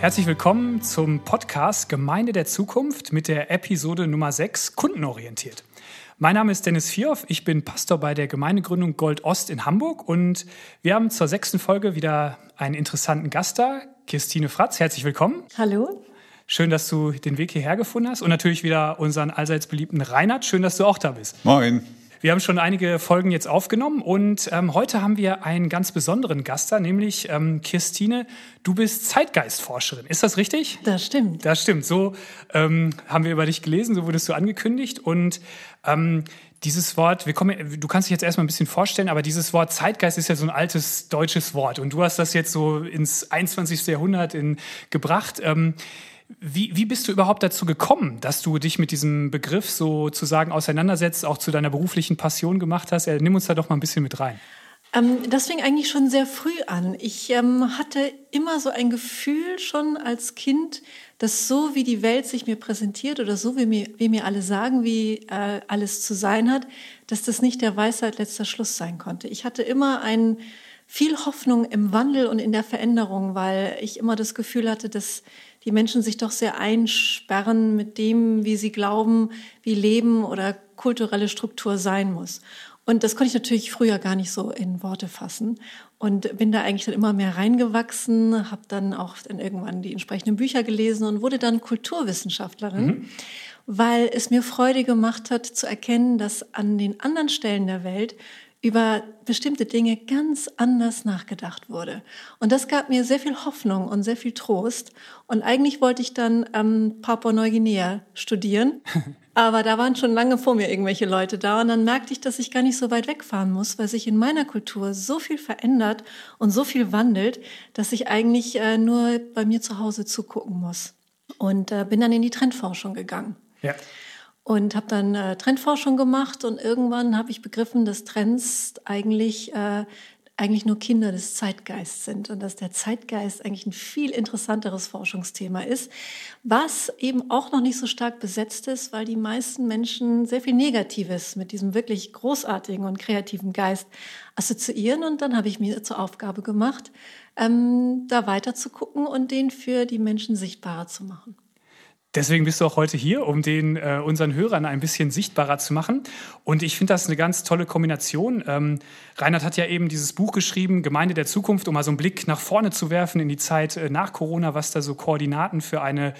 Herzlich willkommen zum Podcast Gemeinde der Zukunft mit der Episode Nummer 6 Kundenorientiert. Mein Name ist Dennis Vierhoff, ich bin Pastor bei der Gemeindegründung Gold Ost in Hamburg und wir haben zur sechsten Folge wieder einen interessanten Gast da, Christine Fratz. Herzlich willkommen. Hallo. Schön, dass du den Weg hierher gefunden hast und natürlich wieder unseren allseits beliebten Reinhard. Schön, dass du auch da bist. Moin. Wir haben schon einige Folgen jetzt aufgenommen und ähm, heute haben wir einen ganz besonderen Gast da, nämlich ähm, Christine. Du bist Zeitgeistforscherin. Ist das richtig? Das stimmt. Das stimmt. So ähm, haben wir über dich gelesen, so wurdest du angekündigt und ähm, dieses Wort, wir kommen, du kannst dich jetzt erstmal ein bisschen vorstellen, aber dieses Wort Zeitgeist ist ja so ein altes deutsches Wort und du hast das jetzt so ins 21. Jahrhundert in, gebracht. Ähm, wie, wie bist du überhaupt dazu gekommen, dass du dich mit diesem Begriff sozusagen auseinandersetzt, auch zu deiner beruflichen Passion gemacht hast? Nimm uns da doch mal ein bisschen mit rein. Ähm, das fing eigentlich schon sehr früh an. Ich ähm, hatte immer so ein Gefühl schon als Kind, dass so wie die Welt sich mir präsentiert oder so wie mir, wie mir alle sagen, wie äh, alles zu sein hat, dass das nicht der Weisheit letzter Schluss sein konnte. Ich hatte immer ein viel Hoffnung im Wandel und in der Veränderung, weil ich immer das Gefühl hatte, dass die Menschen sich doch sehr einsperren mit dem, wie sie glauben, wie Leben oder kulturelle Struktur sein muss. Und das konnte ich natürlich früher gar nicht so in Worte fassen und bin da eigentlich dann immer mehr reingewachsen, habe dann auch dann irgendwann die entsprechenden Bücher gelesen und wurde dann Kulturwissenschaftlerin, mhm. weil es mir Freude gemacht hat zu erkennen, dass an den anderen Stellen der Welt über bestimmte Dinge ganz anders nachgedacht wurde. Und das gab mir sehr viel Hoffnung und sehr viel Trost. Und eigentlich wollte ich dann ähm, Papua-Neuguinea studieren. Aber da waren schon lange vor mir irgendwelche Leute da. Und dann merkte ich, dass ich gar nicht so weit wegfahren muss, weil sich in meiner Kultur so viel verändert und so viel wandelt, dass ich eigentlich äh, nur bei mir zu Hause zugucken muss. Und äh, bin dann in die Trendforschung gegangen. Ja und habe dann äh, Trendforschung gemacht und irgendwann habe ich begriffen, dass Trends eigentlich äh, eigentlich nur Kinder des Zeitgeists sind und dass der Zeitgeist eigentlich ein viel interessanteres Forschungsthema ist, was eben auch noch nicht so stark besetzt ist, weil die meisten Menschen sehr viel Negatives mit diesem wirklich großartigen und kreativen Geist assoziieren. Und dann habe ich mir zur Aufgabe gemacht, ähm, da weiter zu gucken und den für die Menschen sichtbarer zu machen. Deswegen bist du auch heute hier, um den äh, unseren Hörern ein bisschen sichtbarer zu machen. Und ich finde das eine ganz tolle Kombination. Ähm, Reinhard hat ja eben dieses Buch geschrieben, Gemeinde der Zukunft, um mal so einen Blick nach vorne zu werfen in die Zeit äh, nach Corona, was da so Koordinaten für eine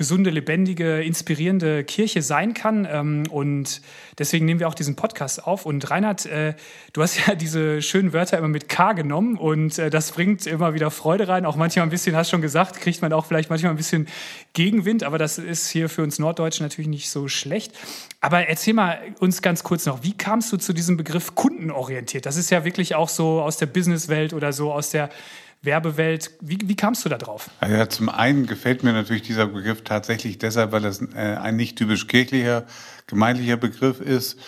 gesunde, lebendige, inspirierende Kirche sein kann. Ähm, und deswegen nehmen wir auch diesen Podcast auf. Und Reinhard, äh, du hast ja diese schönen Wörter immer mit K genommen und äh, das bringt immer wieder Freude rein. Auch manchmal ein bisschen, hast schon gesagt, kriegt man auch vielleicht manchmal ein bisschen Gegenwind, aber das ist hier für uns Norddeutschen natürlich nicht so schlecht. Aber erzähl mal uns ganz kurz noch, wie kamst du zu diesem Begriff kundenorientiert? Das ist ja wirklich auch so aus der Businesswelt oder so aus der Werbewelt. Wie, wie kamst du da drauf? Ja, zum einen gefällt mir natürlich dieser Begriff tatsächlich deshalb, weil das äh, ein nicht typisch kirchlicher, gemeindlicher Begriff ist.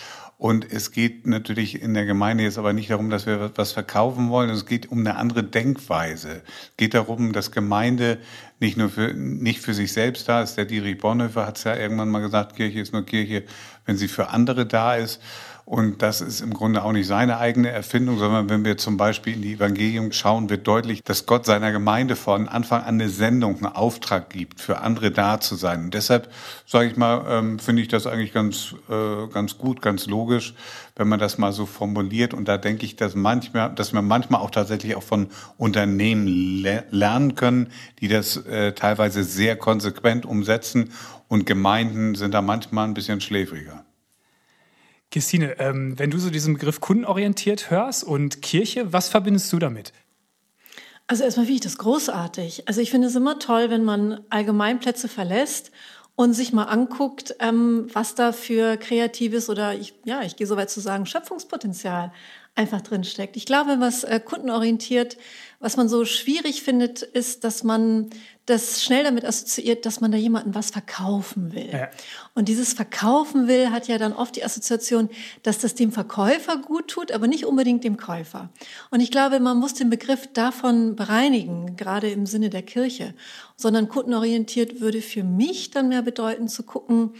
Und es geht natürlich in der Gemeinde jetzt aber nicht darum, dass wir was verkaufen wollen. Es geht um eine andere Denkweise. Es geht darum, dass Gemeinde nicht nur für, nicht für sich selbst da ist. Der Dietrich Bonhoeffer hat es ja irgendwann mal gesagt, Kirche ist nur Kirche, wenn sie für andere da ist. Und das ist im Grunde auch nicht seine eigene Erfindung, sondern wenn wir zum Beispiel in die Evangelium schauen, wird deutlich, dass Gott seiner Gemeinde von Anfang an eine Sendung, einen Auftrag gibt, für andere da zu sein. Und deshalb, sage ich mal, ähm, finde ich das eigentlich ganz, äh, ganz gut, ganz logisch, wenn man das mal so formuliert. Und da denke ich, dass manchmal, dass wir manchmal auch tatsächlich auch von Unternehmen le lernen können, die das äh, teilweise sehr konsequent umsetzen. Und Gemeinden sind da manchmal ein bisschen schläfriger. Christine, ähm, wenn du so diesen Begriff kundenorientiert hörst und Kirche, was verbindest du damit? Also erstmal finde ich das großartig. Also ich finde es immer toll, wenn man Allgemeinplätze verlässt und sich mal anguckt, ähm, was da für kreatives oder ich, ja, ich gehe so weit zu sagen, Schöpfungspotenzial einfach drin steckt. Ich glaube, was äh, kundenorientiert, was man so schwierig findet, ist, dass man das schnell damit assoziiert, dass man da jemandem was verkaufen will. Ja. Und dieses Verkaufen will hat ja dann oft die Assoziation, dass das dem Verkäufer gut tut, aber nicht unbedingt dem Käufer. Und ich glaube, man muss den Begriff davon bereinigen, gerade im Sinne der Kirche, sondern kundenorientiert würde für mich dann mehr bedeuten zu gucken,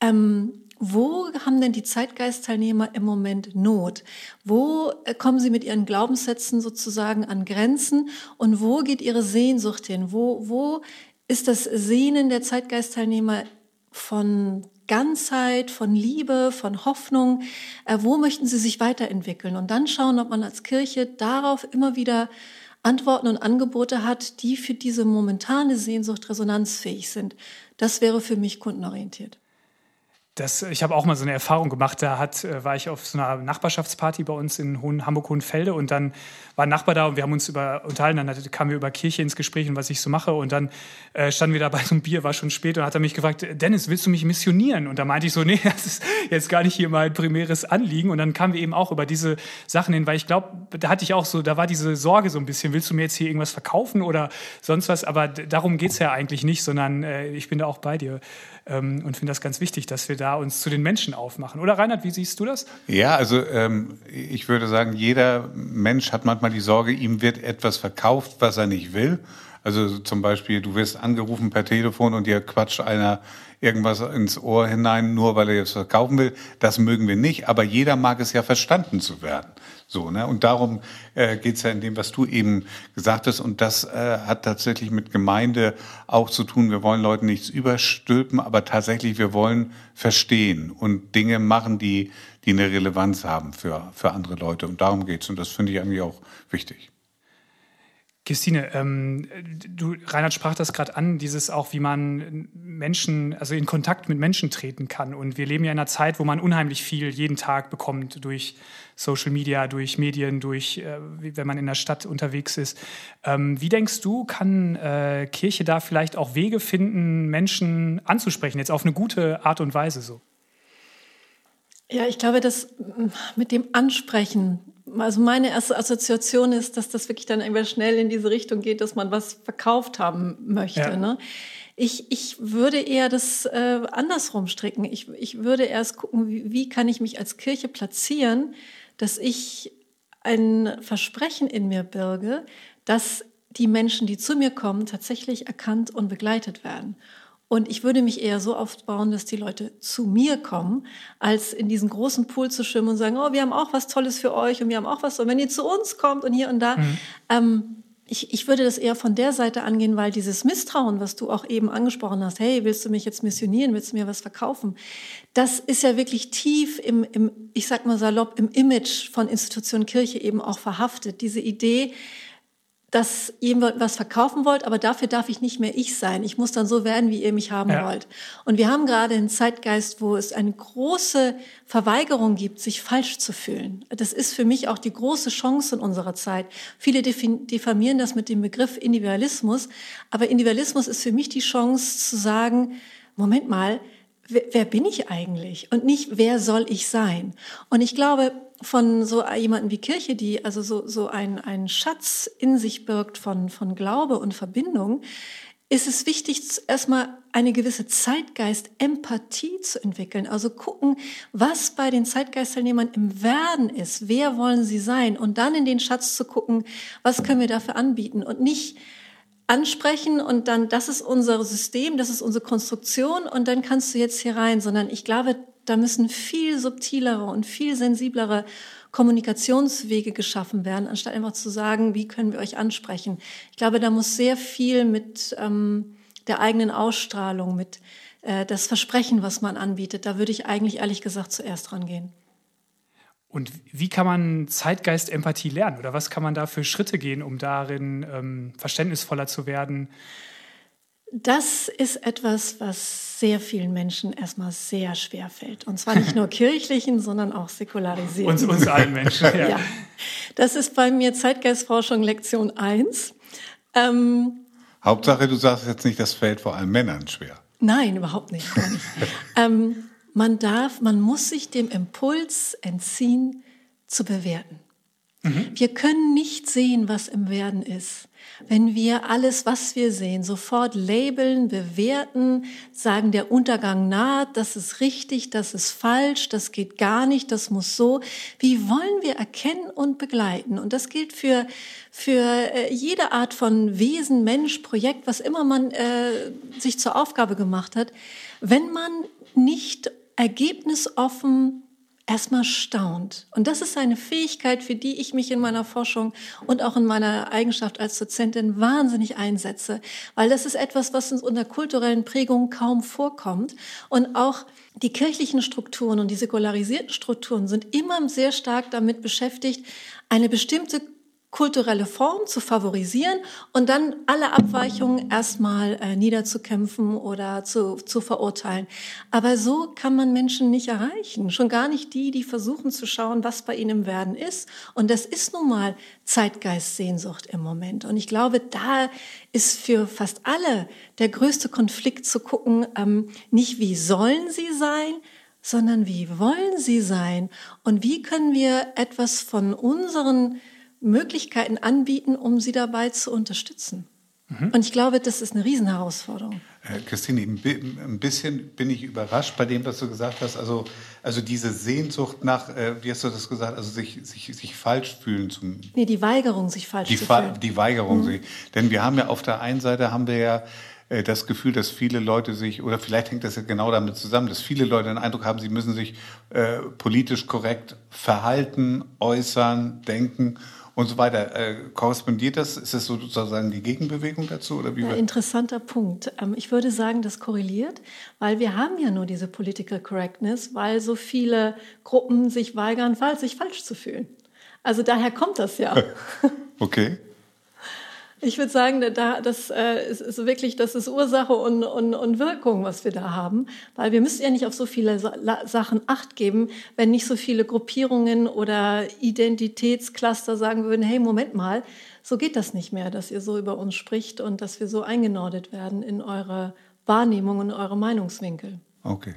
ähm, wo haben denn die Zeitgeistteilnehmer im Moment Not? Wo äh, kommen sie mit ihren Glaubenssätzen sozusagen an Grenzen und wo geht ihre Sehnsucht hin? Wo, wo ist das Sehnen der Zeitgeistteilnehmer von Ganzheit, von Liebe, von Hoffnung? Äh, wo möchten sie sich weiterentwickeln? Und dann schauen, ob man als Kirche darauf immer wieder Antworten und Angebote hat, die für diese momentane Sehnsucht resonanzfähig sind. Das wäre für mich kundenorientiert. Das, ich habe auch mal so eine Erfahrung gemacht. Da hat, äh, war ich auf so einer Nachbarschaftsparty bei uns in Hohen, Hamburg-Hohenfelde und dann war ein Nachbar da und wir haben uns über, unterhalten. Dann kamen wir über Kirche ins Gespräch und was ich so mache. Und dann äh, standen wir da bei so einem Bier, war schon spät und hat er mich gefragt, Dennis, willst du mich missionieren? Und da meinte ich so, nee, das ist jetzt gar nicht hier mein primäres Anliegen. Und dann kamen wir eben auch über diese Sachen hin, weil ich glaube, da hatte ich auch so, da war diese Sorge so ein bisschen, willst du mir jetzt hier irgendwas verkaufen oder sonst was? Aber darum geht's ja eigentlich nicht, sondern äh, ich bin da auch bei dir ähm, und finde das ganz wichtig, dass wir da uns zu den Menschen aufmachen. Oder Reinhard, wie siehst du das? Ja, also ähm, ich würde sagen, jeder Mensch hat manchmal die Sorge, ihm wird etwas verkauft, was er nicht will. Also zum Beispiel, du wirst angerufen per Telefon und dir quatscht einer irgendwas ins Ohr hinein, nur weil er jetzt verkaufen will. Das mögen wir nicht, aber jeder mag es ja verstanden zu werden. So, ne? Und darum äh, geht ja in dem, was du eben gesagt hast. Und das äh, hat tatsächlich mit Gemeinde auch zu tun. Wir wollen Leuten nichts überstülpen, aber tatsächlich, wir wollen verstehen und Dinge machen, die, die eine Relevanz haben für, für andere Leute. Und darum geht's. Und das finde ich eigentlich auch wichtig. Christine, ähm, du, Reinhard sprach das gerade an, dieses auch, wie man Menschen, also in Kontakt mit Menschen treten kann. Und wir leben ja in einer Zeit, wo man unheimlich viel jeden Tag bekommt durch Social Media, durch Medien, durch, äh, wenn man in der Stadt unterwegs ist. Ähm, wie denkst du, kann äh, Kirche da vielleicht auch Wege finden, Menschen anzusprechen, jetzt auf eine gute Art und Weise so? Ja, ich glaube, dass mit dem Ansprechen also meine erste Assoziation ist, dass das wirklich dann irgendwann schnell in diese Richtung geht, dass man was verkauft haben möchte. Ja. Ne? Ich, ich würde eher das äh, andersrum stricken. Ich, ich würde erst gucken, wie, wie kann ich mich als Kirche platzieren, dass ich ein Versprechen in mir birge, dass die Menschen, die zu mir kommen, tatsächlich erkannt und begleitet werden. Und ich würde mich eher so aufbauen, dass die Leute zu mir kommen, als in diesen großen Pool zu schwimmen und sagen, oh, wir haben auch was Tolles für euch und wir haben auch was. Und wenn ihr zu uns kommt und hier und da, mhm. ähm, ich, ich würde das eher von der Seite angehen, weil dieses Misstrauen, was du auch eben angesprochen hast, hey, willst du mich jetzt missionieren, willst du mir was verkaufen, das ist ja wirklich tief im, im ich sag mal salopp, im Image von Institution Kirche eben auch verhaftet. Diese Idee, dass ihr was verkaufen wollt, aber dafür darf ich nicht mehr ich sein. Ich muss dann so werden, wie ihr mich haben ja. wollt. Und wir haben gerade einen Zeitgeist, wo es eine große Verweigerung gibt, sich falsch zu fühlen. Das ist für mich auch die große Chance in unserer Zeit. Viele diffamieren das mit dem Begriff Individualismus, aber Individualismus ist für mich die Chance zu sagen, Moment mal, wer, wer bin ich eigentlich? Und nicht, wer soll ich sein? Und ich glaube, von so jemanden wie Kirche, die also so, so ein, ein Schatz in sich birgt von, von Glaube und Verbindung, ist es wichtig, erstmal eine gewisse Zeitgeist-Empathie zu entwickeln. Also gucken, was bei den Zeitgeistteilnehmern im Werden ist. Wer wollen sie sein? Und dann in den Schatz zu gucken, was können wir dafür anbieten? Und nicht ansprechen und dann, das ist unser System, das ist unsere Konstruktion und dann kannst du jetzt hier rein, sondern ich glaube, da müssen viel subtilere und viel sensiblere Kommunikationswege geschaffen werden, anstatt einfach zu sagen, wie können wir euch ansprechen. Ich glaube, da muss sehr viel mit ähm, der eigenen Ausstrahlung, mit äh, das Versprechen, was man anbietet, da würde ich eigentlich ehrlich gesagt zuerst rangehen. Und wie kann man Zeitgeist Empathie lernen? Oder was kann man da für Schritte gehen, um darin ähm, verständnisvoller zu werden? Das ist etwas, was sehr vielen Menschen erstmal sehr schwer fällt. Und zwar nicht nur kirchlichen, sondern auch säkularisierten. Uns, uns allen Menschen, ja. ja. Das ist bei mir Zeitgeistforschung Lektion 1. Ähm, Hauptsache, du sagst jetzt nicht, das fällt vor allem Männern schwer. Nein, überhaupt nicht. nicht. ähm, man darf, man muss sich dem Impuls entziehen, zu bewerten. Mhm. Wir können nicht sehen, was im Werden ist. Wenn wir alles, was wir sehen, sofort labeln, bewerten, sagen, der Untergang naht, das ist richtig, das ist falsch, das geht gar nicht, das muss so. Wie wollen wir erkennen und begleiten? Und das gilt für, für äh, jede Art von Wesen, Mensch, Projekt, was immer man äh, sich zur Aufgabe gemacht hat. Wenn man nicht ergebnisoffen erstmal staunt. Und das ist eine Fähigkeit, für die ich mich in meiner Forschung und auch in meiner Eigenschaft als Dozentin wahnsinnig einsetze, weil das ist etwas, was uns unter kulturellen Prägungen kaum vorkommt. Und auch die kirchlichen Strukturen und die säkularisierten Strukturen sind immer sehr stark damit beschäftigt, eine bestimmte kulturelle Form zu favorisieren und dann alle Abweichungen erstmal äh, niederzukämpfen oder zu, zu verurteilen. Aber so kann man Menschen nicht erreichen. Schon gar nicht die, die versuchen zu schauen, was bei ihnen im Werden ist. Und das ist nun mal Zeitgeistsehnsucht im Moment. Und ich glaube, da ist für fast alle der größte Konflikt zu gucken, ähm, nicht wie sollen sie sein, sondern wie wollen sie sein? Und wie können wir etwas von unseren Möglichkeiten anbieten, um sie dabei zu unterstützen. Mhm. Und ich glaube, das ist eine Riesenherausforderung. Äh, Christine, ein bisschen bin ich überrascht bei dem, was du gesagt hast. Also, also diese Sehnsucht nach, äh, wie hast du das gesagt, also sich, sich, sich falsch fühlen zu Nee, die Weigerung, sich falsch zu fühlen. Die Weigerung. Mhm. Denn wir haben ja auf der einen Seite haben wir ja äh, das Gefühl, dass viele Leute sich, oder vielleicht hängt das ja genau damit zusammen, dass viele Leute den Eindruck haben, sie müssen sich äh, politisch korrekt verhalten, äußern, denken und so weiter. Äh, korrespondiert das? Ist das sozusagen die Gegenbewegung dazu? Oder wie ja, interessanter Punkt. Ähm, ich würde sagen, das korreliert, weil wir haben ja nur diese Political Correctness, weil so viele Gruppen sich weigern, sich falsch zu fühlen. Also daher kommt das ja. okay. Ich würde sagen, da, das äh, ist, wirklich, das ist Ursache und, und, und Wirkung, was wir da haben, weil wir müssen ja nicht auf so viele Sachen Acht geben, wenn nicht so viele Gruppierungen oder Identitätscluster sagen würden, hey, Moment mal, so geht das nicht mehr, dass ihr so über uns spricht und dass wir so eingenordet werden in eure Wahrnehmung und eure Meinungswinkel. Okay.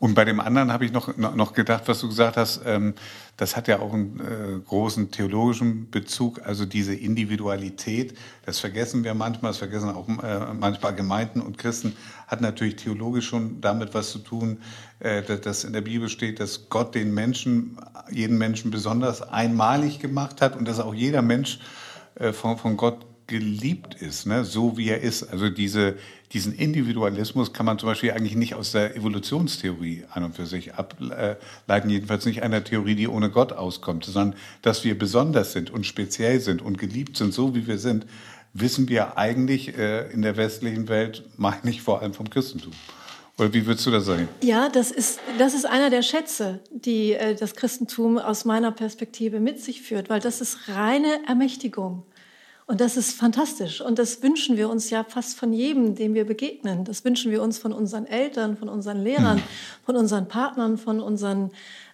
Und bei dem anderen habe ich noch, noch gedacht, was du gesagt hast, ähm, das hat ja auch einen äh, großen theologischen Bezug, also diese Individualität, das vergessen wir manchmal, das vergessen auch äh, manchmal Gemeinden und Christen, hat natürlich theologisch schon damit was zu tun, äh, dass, dass in der Bibel steht, dass Gott den Menschen, jeden Menschen besonders einmalig gemacht hat und dass auch jeder Mensch äh, von, von Gott geliebt ist, ne? so wie er ist. Also diese, diesen Individualismus kann man zum Beispiel eigentlich nicht aus der Evolutionstheorie an und für sich ableiten, jedenfalls nicht einer Theorie, die ohne Gott auskommt, sondern dass wir besonders sind und speziell sind und geliebt sind, so wie wir sind, wissen wir eigentlich äh, in der westlichen Welt, meine ich vor allem vom Christentum. Oder wie würdest du das sagen? Ja, das ist, das ist einer der Schätze, die äh, das Christentum aus meiner Perspektive mit sich führt, weil das ist reine Ermächtigung. Und das ist fantastisch. Und das wünschen wir uns ja fast von jedem, dem wir begegnen. Das wünschen wir uns von unseren Eltern, von unseren Lehrern, hm. von unseren Partnern, von unseren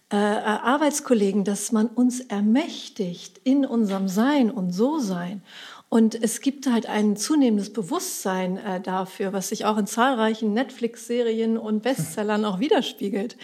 äh, Arbeitskollegen, dass man uns ermächtigt in unserem Sein und So-Sein. Und es gibt halt ein zunehmendes Bewusstsein äh, dafür, was sich auch in zahlreichen Netflix-Serien und Bestsellern auch widerspiegelt.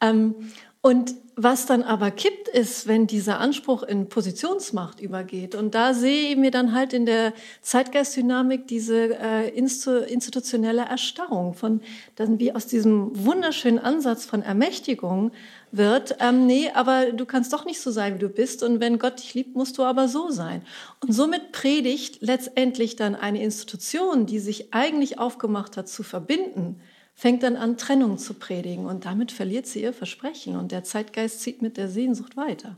Ähm, und was dann aber kippt, ist, wenn dieser Anspruch in Positionsmacht übergeht. Und da sehe ich mir dann halt in der Zeitgeistdynamik diese äh, institutionelle Erstarrung von, dann wie aus diesem wunderschönen Ansatz von Ermächtigung wird, ähm, nee, aber du kannst doch nicht so sein, wie du bist. Und wenn Gott dich liebt, musst du aber so sein. Und somit predigt letztendlich dann eine Institution, die sich eigentlich aufgemacht hat zu verbinden, fängt dann an, Trennung zu predigen und damit verliert sie ihr Versprechen und der Zeitgeist zieht mit der Sehnsucht weiter.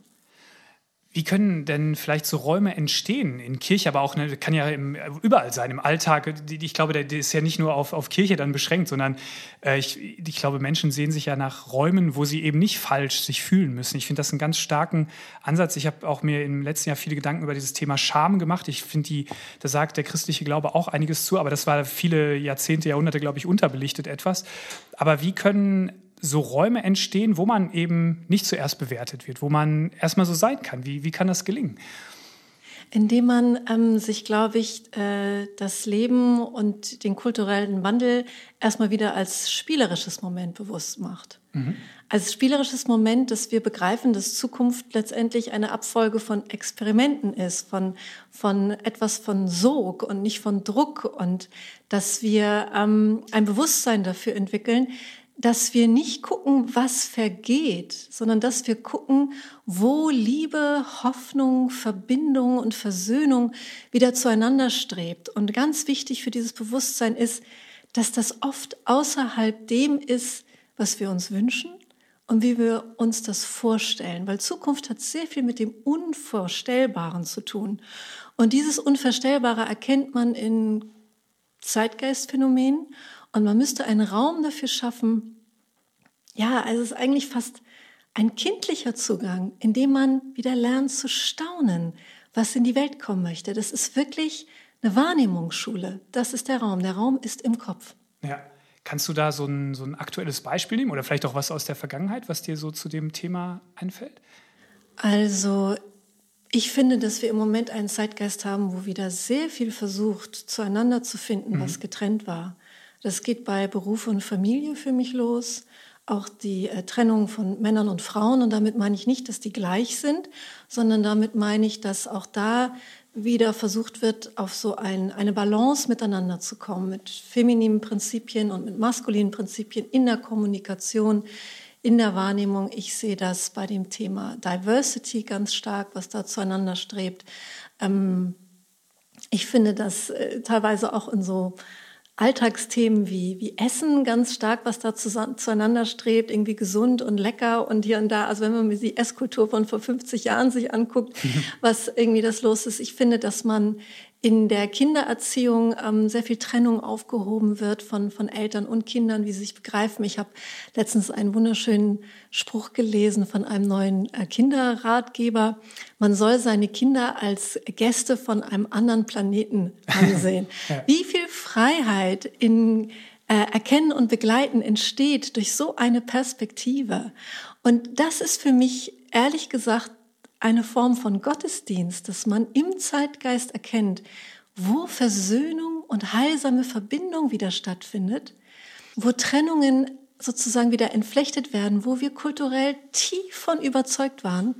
Wie können denn vielleicht so Räume entstehen in Kirche, aber auch, ne, kann ja im, überall sein, im Alltag. Ich glaube, der, der ist ja nicht nur auf, auf Kirche dann beschränkt, sondern äh, ich, ich glaube, Menschen sehen sich ja nach Räumen, wo sie eben nicht falsch sich fühlen müssen. Ich finde das einen ganz starken Ansatz. Ich habe auch mir im letzten Jahr viele Gedanken über dieses Thema Scham gemacht. Ich finde, die, da sagt der christliche Glaube auch einiges zu, aber das war viele Jahrzehnte, Jahrhunderte, glaube ich, unterbelichtet etwas. Aber wie können so Räume entstehen, wo man eben nicht zuerst bewertet wird, wo man erstmal so sein kann. Wie, wie kann das gelingen? Indem man ähm, sich, glaube ich, äh, das Leben und den kulturellen Wandel erstmal wieder als spielerisches Moment bewusst macht. Mhm. Als spielerisches Moment, dass wir begreifen, dass Zukunft letztendlich eine Abfolge von Experimenten ist, von, von etwas von Sog und nicht von Druck und dass wir ähm, ein Bewusstsein dafür entwickeln, dass wir nicht gucken, was vergeht, sondern dass wir gucken, wo Liebe, Hoffnung, Verbindung und Versöhnung wieder zueinander strebt. Und ganz wichtig für dieses Bewusstsein ist, dass das oft außerhalb dem ist, was wir uns wünschen und wie wir uns das vorstellen. Weil Zukunft hat sehr viel mit dem Unvorstellbaren zu tun. Und dieses Unvorstellbare erkennt man in Zeitgeistphänomenen und man müsste einen Raum dafür schaffen. Ja, also es ist eigentlich fast ein kindlicher Zugang, in dem man wieder lernt zu staunen, was in die Welt kommen möchte. Das ist wirklich eine Wahrnehmungsschule. Das ist der Raum. Der Raum ist im Kopf. Ja. Kannst du da so ein, so ein aktuelles Beispiel nehmen oder vielleicht auch was aus der Vergangenheit, was dir so zu dem Thema einfällt? Also ich finde, dass wir im Moment einen Zeitgeist haben, wo wieder sehr viel versucht, zueinander zu finden, mhm. was getrennt war. Das geht bei Beruf und Familie für mich los, auch die äh, Trennung von Männern und Frauen. Und damit meine ich nicht, dass die gleich sind, sondern damit meine ich, dass auch da wieder versucht wird, auf so ein, eine Balance miteinander zu kommen, mit femininen Prinzipien und mit maskulinen Prinzipien in der Kommunikation, in der Wahrnehmung. Ich sehe das bei dem Thema Diversity ganz stark, was da zueinander strebt. Ähm, ich finde das äh, teilweise auch in so Alltagsthemen wie, wie Essen ganz stark, was da zueinander strebt, irgendwie gesund und lecker und hier und da. Also wenn man die Esskultur von vor 50 Jahren sich anguckt, was irgendwie das los ist. Ich finde, dass man in der Kindererziehung ähm, sehr viel Trennung aufgehoben wird von, von Eltern und Kindern, wie sie sich begreifen. Ich habe letztens einen wunderschönen Spruch gelesen von einem neuen äh, Kinderratgeber. Man soll seine Kinder als Gäste von einem anderen Planeten ansehen. ja. Wie viel Freiheit in äh, Erkennen und Begleiten entsteht durch so eine Perspektive. Und das ist für mich ehrlich gesagt eine Form von Gottesdienst, dass man im Zeitgeist erkennt, wo Versöhnung und heilsame Verbindung wieder stattfindet, wo Trennungen sozusagen wieder entflechtet werden, wo wir kulturell tief von überzeugt waren,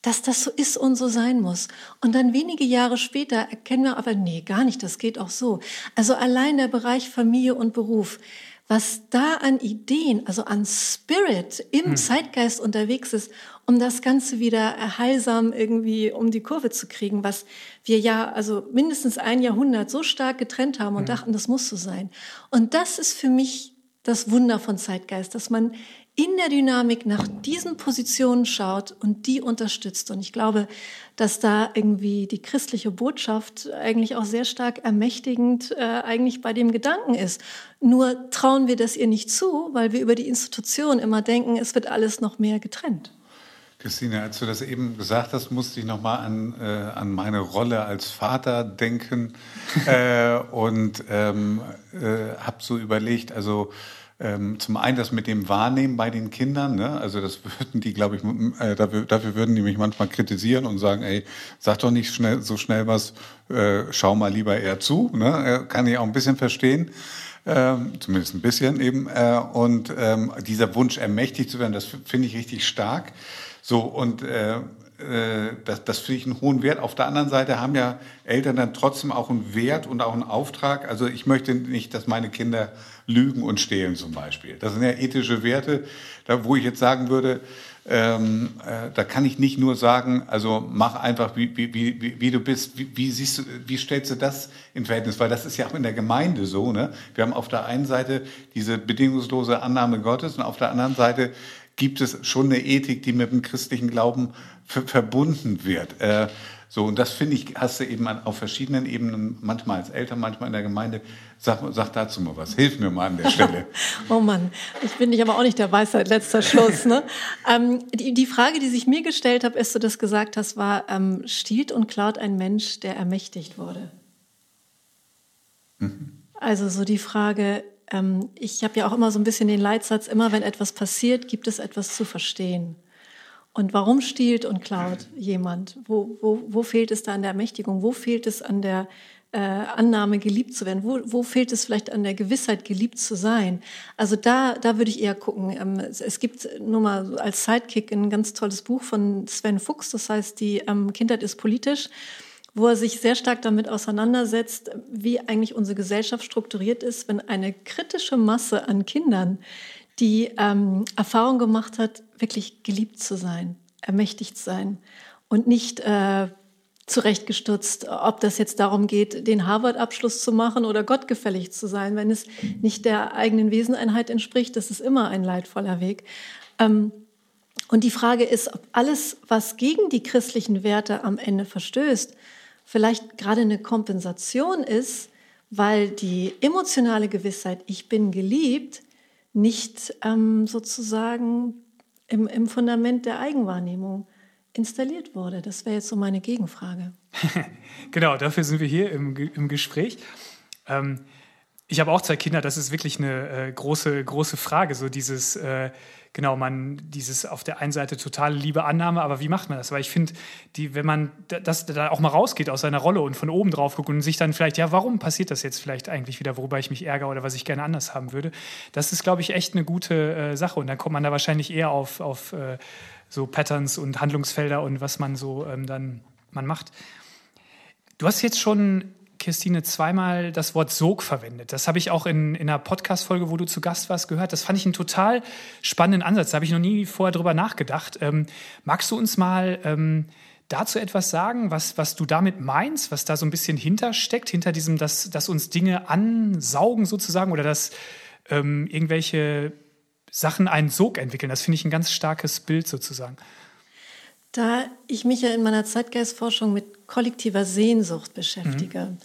dass das so ist und so sein muss. Und dann wenige Jahre später erkennen wir aber, nee, gar nicht, das geht auch so. Also allein der Bereich Familie und Beruf, was da an Ideen, also an Spirit im hm. Zeitgeist unterwegs ist, um das Ganze wieder heilsam irgendwie um die Kurve zu kriegen, was wir ja also mindestens ein Jahrhundert so stark getrennt haben und hm. dachten, das muss so sein. Und das ist für mich das Wunder von Zeitgeist, dass man in der Dynamik nach diesen Positionen schaut und die unterstützt. Und ich glaube, dass da irgendwie die christliche Botschaft eigentlich auch sehr stark ermächtigend äh, eigentlich bei dem Gedanken ist. Nur trauen wir das ihr nicht zu, weil wir über die Institution immer denken, es wird alles noch mehr getrennt. Christine, als du das eben gesagt hast, musste ich nochmal an, äh, an meine Rolle als Vater denken äh, und ähm, äh, habe so überlegt, also ähm, zum einen das mit dem Wahrnehmen bei den Kindern, ne? also das würden die, glaube ich, äh, dafür, dafür würden die mich manchmal kritisieren und sagen, ey, sag doch nicht schnell, so schnell was, äh, schau mal lieber eher zu, ne? kann ich auch ein bisschen verstehen. Ähm, zumindest ein bisschen eben. Äh, und ähm, dieser Wunsch, ermächtigt zu werden, das finde ich richtig stark. So, und äh, äh, das, das finde ich einen hohen Wert. Auf der anderen Seite haben ja Eltern dann trotzdem auch einen Wert und auch einen Auftrag. Also ich möchte nicht, dass meine Kinder lügen und stehlen zum Beispiel. Das sind ja ethische Werte, da, wo ich jetzt sagen würde, ähm, äh, da kann ich nicht nur sagen, also mach einfach, wie, wie, wie, wie du bist. Wie, wie, siehst du, wie stellst du das in Verhältnis? Weil das ist ja auch in der Gemeinde so. Ne? Wir haben auf der einen Seite diese bedingungslose Annahme Gottes und auf der anderen Seite gibt es schon eine Ethik, die mit dem christlichen Glauben verbunden wird. Äh, so, und das finde ich, hast du eben auf verschiedenen Ebenen, manchmal als Eltern, manchmal in der Gemeinde. Sag, sag dazu mal was. Hilf mir mal an der Stelle. oh Mann, ich bin nicht aber auch nicht der Weisheit, letzter Schluss. Ne? ähm, die, die Frage, die sich mir gestellt habe, als du das gesagt hast, war, ähm, stiehlt und klaut ein Mensch, der ermächtigt wurde? Mhm. Also so die Frage, ähm, ich habe ja auch immer so ein bisschen den Leitsatz, immer wenn etwas passiert, gibt es etwas zu verstehen. Und warum stiehlt und klaut jemand? Wo, wo, wo fehlt es da an der Ermächtigung? Wo fehlt es an der äh, Annahme, geliebt zu werden? Wo, wo fehlt es vielleicht an der Gewissheit, geliebt zu sein? Also da, da würde ich eher gucken. Ähm, es, es, gibt nur mal als Sidekick ein ganz tolles Buch von Sven Fuchs, das heißt, die ähm, Kindheit ist politisch wo er sich sehr stark damit auseinandersetzt, wie eigentlich unsere Gesellschaft strukturiert ist, wenn eine kritische Masse an Kindern die ähm, Erfahrung gemacht hat, wirklich geliebt zu sein, ermächtigt sein und nicht äh, zurechtgestutzt, ob das jetzt darum geht, den Harvard-Abschluss zu machen oder gottgefällig zu sein. Wenn es nicht der eigenen Weseneinheit entspricht, das ist immer ein leidvoller Weg. Ähm, und die Frage ist, ob alles, was gegen die christlichen Werte am Ende verstößt, vielleicht gerade eine Kompensation ist, weil die emotionale Gewissheit, ich bin geliebt, nicht ähm, sozusagen im, im Fundament der Eigenwahrnehmung installiert wurde. Das wäre jetzt so meine Gegenfrage. genau, dafür sind wir hier im, im Gespräch. Ähm, ich habe auch zwei Kinder, das ist wirklich eine äh, große, große Frage. So dieses, äh, genau, man, dieses auf der einen Seite totale Liebe, Annahme, aber wie macht man das? Weil ich finde, die, wenn man das da auch mal rausgeht aus seiner Rolle und von oben drauf guckt und sich dann vielleicht, ja, warum passiert das jetzt vielleicht eigentlich wieder, worüber ich mich ärgere oder was ich gerne anders haben würde, das ist, glaube ich, echt eine gute äh, Sache. Und dann kommt man da wahrscheinlich eher auf, auf äh, so Patterns und Handlungsfelder und was man so ähm, dann man macht. Du hast jetzt schon, Christine, zweimal das Wort Sog verwendet. Das habe ich auch in, in einer Podcast-Folge, wo du zu Gast warst, gehört. Das fand ich einen total spannenden Ansatz. Da habe ich noch nie vorher drüber nachgedacht. Ähm, magst du uns mal ähm, dazu etwas sagen, was, was du damit meinst, was da so ein bisschen hintersteckt, hinter diesem, dass, dass uns Dinge ansaugen sozusagen oder dass ähm, irgendwelche Sachen einen Sog entwickeln. Das finde ich ein ganz starkes Bild sozusagen. Da ich mich ja in meiner Zeitgeistforschung mit kollektiver Sehnsucht beschäftige,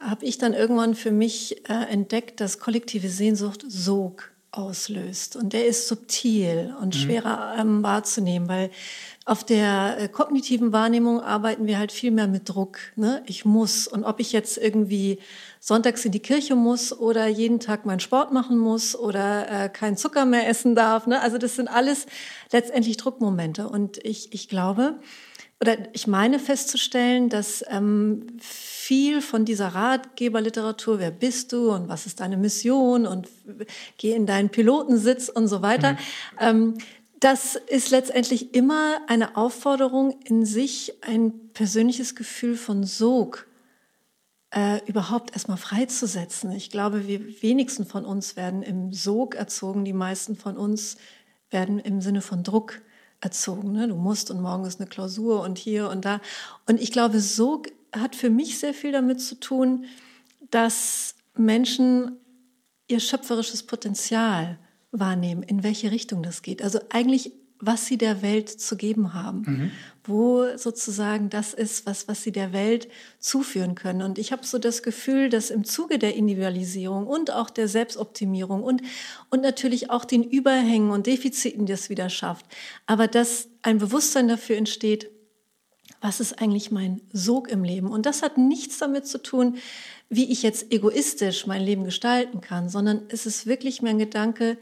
mhm. habe ich dann irgendwann für mich äh, entdeckt, dass kollektive Sehnsucht Sog auslöst. Und der ist subtil und mhm. schwerer ähm, wahrzunehmen, weil auf der äh, kognitiven Wahrnehmung arbeiten wir halt viel mehr mit Druck. Ne? Ich muss. Und ob ich jetzt irgendwie sonntags in die Kirche muss oder jeden Tag meinen Sport machen muss oder äh, keinen Zucker mehr essen darf. Ne? Also das sind alles letztendlich Druckmomente. Und ich, ich glaube, oder ich meine festzustellen, dass ähm, viel von dieser Ratgeberliteratur, wer bist du und was ist deine Mission und geh in deinen Pilotensitz und so weiter, mhm. ähm, das ist letztendlich immer eine Aufforderung in sich, ein persönliches Gefühl von Sog äh, überhaupt erstmal freizusetzen. Ich glaube, wir wenigsten von uns werden im Sog erzogen, die meisten von uns werden im Sinne von Druck erzogen. Ne? Du musst und morgen ist eine Klausur und hier und da. Und ich glaube, Sog hat für mich sehr viel damit zu tun, dass Menschen ihr schöpferisches Potenzial wahrnehmen, in welche Richtung das geht. Also eigentlich was sie der Welt zu geben haben, mhm. wo sozusagen das ist, was, was sie der Welt zuführen können. Und ich habe so das Gefühl, dass im Zuge der Individualisierung und auch der Selbstoptimierung und, und natürlich auch den Überhängen und Defiziten, die es wieder schafft, aber dass ein Bewusstsein dafür entsteht, was ist eigentlich mein Sog im Leben? Und das hat nichts damit zu tun, wie ich jetzt egoistisch mein Leben gestalten kann, sondern es ist wirklich mein Gedanke,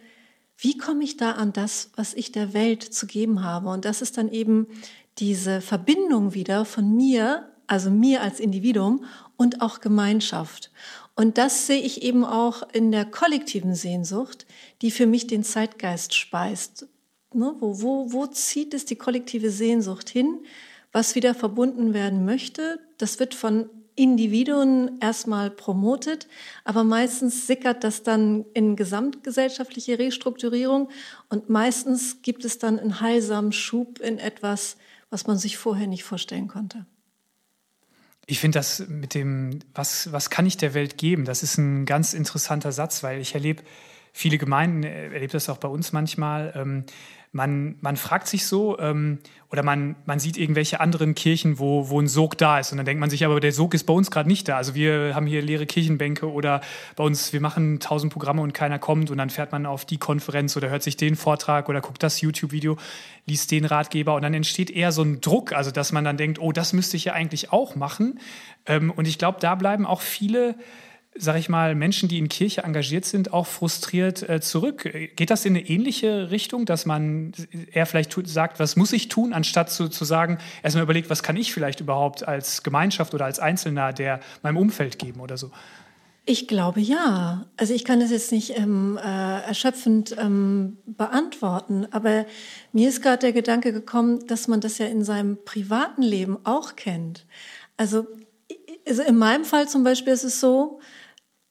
wie komme ich da an das, was ich der Welt zu geben habe? Und das ist dann eben diese Verbindung wieder von mir, also mir als Individuum und auch Gemeinschaft. Und das sehe ich eben auch in der kollektiven Sehnsucht, die für mich den Zeitgeist speist. Ne? Wo, wo, wo zieht es die kollektive Sehnsucht hin? Was wieder verbunden werden möchte, das wird von Individuen erstmal promotet, aber meistens sickert das dann in gesamtgesellschaftliche Restrukturierung und meistens gibt es dann einen heilsamen Schub in etwas, was man sich vorher nicht vorstellen konnte. Ich finde das mit dem, was, was kann ich der Welt geben, das ist ein ganz interessanter Satz, weil ich erlebe viele Gemeinden, erlebe das auch bei uns manchmal, ähm, man, man fragt sich so, ähm, oder man, man sieht irgendwelche anderen Kirchen, wo, wo ein Sog da ist. Und dann denkt man sich, aber der Sog ist bei uns gerade nicht da. Also wir haben hier leere Kirchenbänke oder bei uns, wir machen tausend Programme und keiner kommt. Und dann fährt man auf die Konferenz oder hört sich den Vortrag oder guckt das YouTube-Video, liest den Ratgeber. Und dann entsteht eher so ein Druck, also dass man dann denkt, oh, das müsste ich ja eigentlich auch machen. Ähm, und ich glaube, da bleiben auch viele sag ich mal, Menschen, die in Kirche engagiert sind, auch frustriert äh, zurück. Geht das in eine ähnliche Richtung, dass man eher vielleicht sagt, was muss ich tun, anstatt zu, zu sagen, erstmal überlegt, was kann ich vielleicht überhaupt als Gemeinschaft oder als Einzelner der meinem Umfeld geben oder so? Ich glaube ja. Also ich kann das jetzt nicht ähm, äh, erschöpfend ähm, beantworten, aber mir ist gerade der Gedanke gekommen, dass man das ja in seinem privaten Leben auch kennt. Also, also in meinem Fall zum Beispiel ist es so,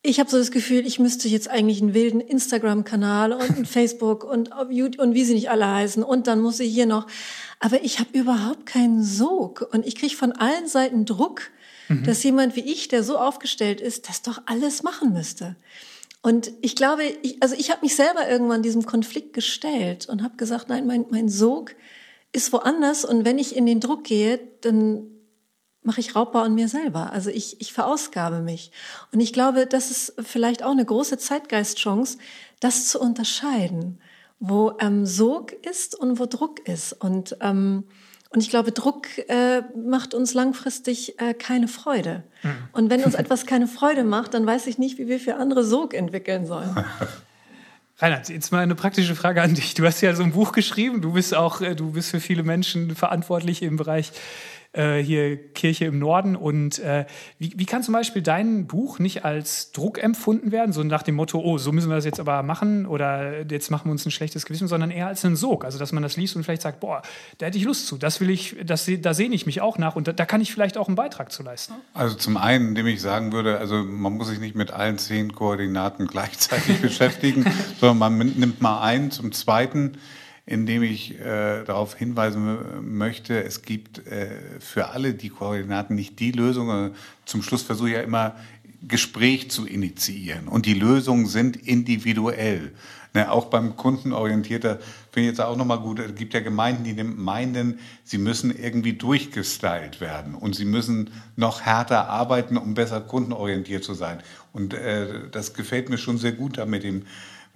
ich habe so das Gefühl, ich müsste jetzt eigentlich einen wilden Instagram-Kanal und einen Facebook und YouTube und wie sie nicht alle heißen und dann muss ich hier noch. Aber ich habe überhaupt keinen Sog und ich kriege von allen Seiten Druck, mhm. dass jemand wie ich, der so aufgestellt ist, das doch alles machen müsste. Und ich glaube, ich, also ich habe mich selber irgendwann diesem Konflikt gestellt und habe gesagt, nein, mein, mein Sog ist woanders und wenn ich in den Druck gehe, dann mache ich Raubbau an mir selber. Also ich, ich verausgabe mich. Und ich glaube, das ist vielleicht auch eine große Zeitgeistchance, das zu unterscheiden, wo ähm, Sog ist und wo Druck ist. Und, ähm, und ich glaube, Druck äh, macht uns langfristig äh, keine Freude. Mhm. Und wenn uns etwas keine Freude macht, dann weiß ich nicht, wie wir für andere Sog entwickeln sollen. Reinhard, jetzt mal eine praktische Frage an dich. Du hast ja so ein Buch geschrieben. Du bist auch, äh, du bist für viele Menschen verantwortlich im Bereich äh, hier Kirche im Norden. Und äh, wie, wie kann zum Beispiel dein Buch nicht als Druck empfunden werden, so nach dem Motto, oh, so müssen wir das jetzt aber machen oder jetzt machen wir uns ein schlechtes Gewissen, sondern eher als einen Sog. Also dass man das liest und vielleicht sagt, boah, da hätte ich Lust zu, das will ich, das, da sehne ich mich auch nach und da, da kann ich vielleicht auch einen Beitrag zu leisten. Also zum einen, indem ich sagen würde, also man muss sich nicht mit allen zehn Koordinaten gleichzeitig beschäftigen, sondern man nimmt mal einen. Zum zweiten, indem ich äh, darauf hinweisen möchte, es gibt äh, für alle die Koordinaten nicht die Lösung. Zum Schluss versuche ich ja immer Gespräch zu initiieren und die Lösungen sind individuell. Ne, auch beim Kundenorientierter finde ich jetzt auch nochmal gut, es gibt ja Gemeinden, die meinen, sie müssen irgendwie durchgestylt werden und sie müssen noch härter arbeiten, um besser kundenorientiert zu sein. Und äh, das gefällt mir schon sehr gut da mit dem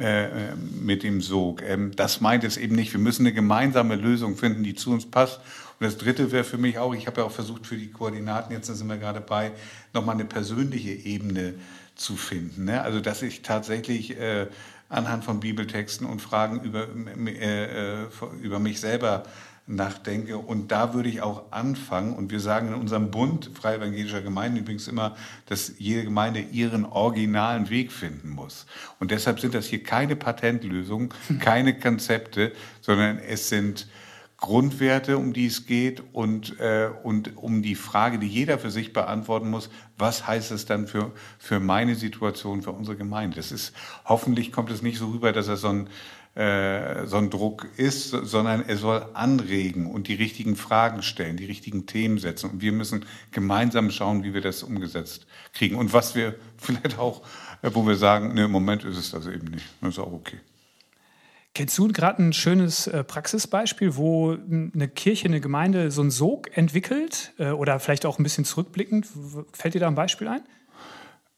äh, mit dem Sog. Ähm, das meint es eben nicht. Wir müssen eine gemeinsame Lösung finden, die zu uns passt. Und das Dritte wäre für mich auch, ich habe ja auch versucht für die Koordinaten, jetzt sind wir gerade bei, nochmal eine persönliche Ebene zu finden. Ne? Also dass ich tatsächlich äh, anhand von Bibeltexten und Fragen über, äh, äh über mich selber nachdenke. Und da würde ich auch anfangen. Und wir sagen in unserem Bund Freie Evangelischer Gemeinden übrigens immer, dass jede Gemeinde ihren originalen Weg finden muss. Und deshalb sind das hier keine Patentlösungen, keine Konzepte, sondern es sind Grundwerte, um die es geht und, äh, und um die Frage, die jeder für sich beantworten muss, was heißt es dann für, für meine Situation, für unsere Gemeinde? Das ist, hoffentlich kommt es nicht so rüber, dass er so ein äh, so ein Druck ist, sondern er soll anregen und die richtigen Fragen stellen, die richtigen Themen setzen. Und wir müssen gemeinsam schauen, wie wir das umgesetzt kriegen. Und was wir vielleicht auch, äh, wo wir sagen, ne, im Moment ist es das eben nicht. Das ist auch okay. Kennst du gerade ein schönes äh, Praxisbeispiel, wo eine Kirche, eine Gemeinde so einen Sog entwickelt oder vielleicht auch ein bisschen zurückblickend? Fällt dir da ein Beispiel ein?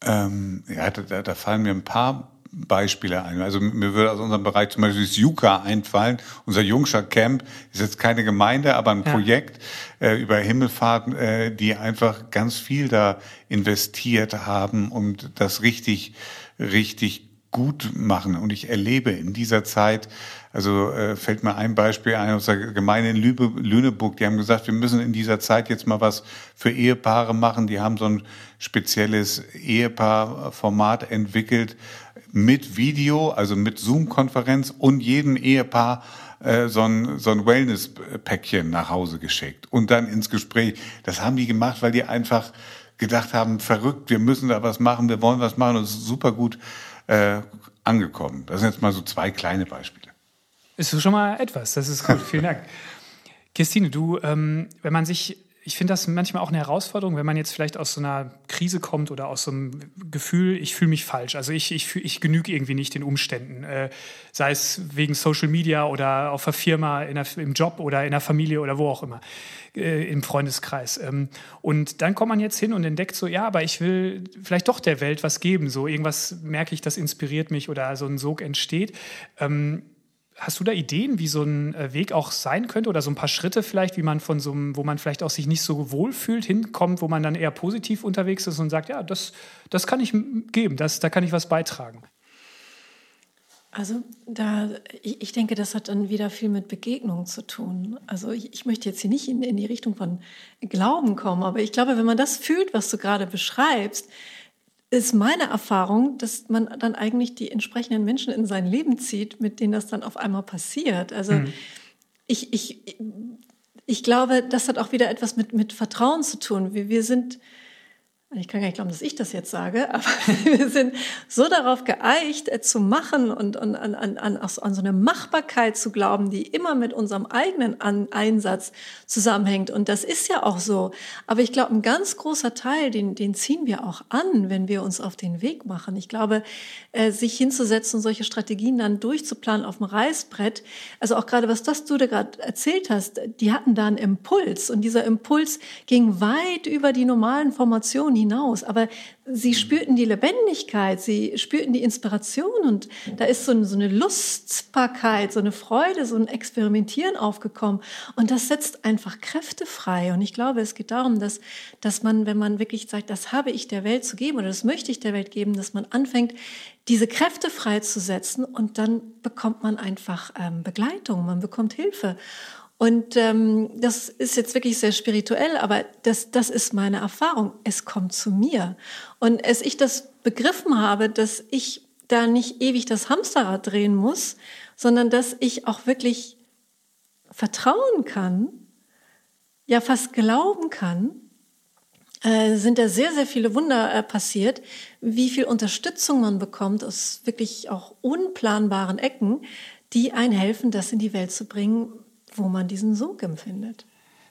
Ähm, ja, da, da, fallen mir ein paar Beispiele ein. Also mir würde aus unserem Bereich zum Beispiel das Juka einfallen. Unser Jungscher Camp ist jetzt keine Gemeinde, aber ein ja. Projekt äh, über Himmelfahrt, äh, die einfach ganz viel da investiert haben und das richtig, richtig gut machen. Und ich erlebe in dieser Zeit, also äh, fällt mir ein Beispiel ein aus der Gemeinde in Lübe, Lüneburg, die haben gesagt, wir müssen in dieser Zeit jetzt mal was für Ehepaare machen. Die haben so ein spezielles Ehepaarformat entwickelt, mit Video, also mit Zoom-Konferenz und jedem Ehepaar äh, so ein, so ein Wellness-Päckchen nach Hause geschickt und dann ins Gespräch. Das haben die gemacht, weil die einfach gedacht haben, verrückt, wir müssen da was machen, wir wollen was machen und es ist super gut äh, angekommen. Das sind jetzt mal so zwei kleine Beispiele. Ist schon mal etwas, das ist gut, vielen Dank. Christine, du, ähm, wenn man sich ich finde das manchmal auch eine Herausforderung, wenn man jetzt vielleicht aus so einer Krise kommt oder aus so einem Gefühl, ich fühle mich falsch. Also ich, ich, ich genüge irgendwie nicht den Umständen. Äh, sei es wegen Social Media oder auf der Firma, der, im Job oder in der Familie oder wo auch immer, äh, im Freundeskreis. Ähm, und dann kommt man jetzt hin und entdeckt so, ja, aber ich will vielleicht doch der Welt was geben. So irgendwas merke ich, das inspiriert mich oder so ein Sog entsteht. Ähm, Hast du da Ideen, wie so ein äh, Weg auch sein könnte oder so ein paar Schritte vielleicht, wie man von so einem, wo man vielleicht auch sich nicht so wohl fühlt, hinkommt, wo man dann eher positiv unterwegs ist und sagt, ja, das, das kann ich geben, das, da kann ich was beitragen? Also da, ich, denke, das hat dann wieder viel mit Begegnungen zu tun. Also ich, ich möchte jetzt hier nicht in, in die Richtung von Glauben kommen, aber ich glaube, wenn man das fühlt, was du gerade beschreibst, ist meine Erfahrung, dass man dann eigentlich die entsprechenden Menschen in sein Leben zieht, mit denen das dann auf einmal passiert. Also mhm. ich, ich, ich glaube, das hat auch wieder etwas mit, mit Vertrauen zu tun. Wir, wir sind, ich kann gar nicht glauben, dass ich das jetzt sage, aber wir sind so darauf geeicht, äh, zu machen und, und an, an, an, an so eine Machbarkeit zu glauben, die immer mit unserem eigenen an Einsatz zusammenhängt. Und das ist ja auch so. Aber ich glaube, ein ganz großer Teil, den, den ziehen wir auch an, wenn wir uns auf den Weg machen. Ich glaube, äh, sich hinzusetzen und solche Strategien dann durchzuplanen auf dem Reißbrett, also auch gerade was das du da gerade erzählt hast, die hatten da einen Impuls und dieser Impuls ging weit über die normalen Formationen hinaus. Aber sie spürten die Lebendigkeit, sie spürten die Inspiration und da ist so eine, so eine Lustbarkeit, so eine Freude, so ein Experimentieren aufgekommen. Und das setzt einfach Kräfte frei. Und ich glaube, es geht darum, dass, dass man, wenn man wirklich sagt, das habe ich der Welt zu geben oder das möchte ich der Welt geben, dass man anfängt, diese Kräfte freizusetzen und dann bekommt man einfach ähm, Begleitung, man bekommt Hilfe. Und ähm, das ist jetzt wirklich sehr spirituell, aber das, das ist meine Erfahrung. Es kommt zu mir. Und als ich das begriffen habe, dass ich da nicht ewig das Hamsterrad drehen muss, sondern dass ich auch wirklich vertrauen kann, ja fast glauben kann, äh, sind da sehr, sehr viele Wunder äh, passiert, wie viel Unterstützung man bekommt aus wirklich auch unplanbaren Ecken, die einen helfen, das in die Welt zu bringen, wo man diesen Sog empfindet.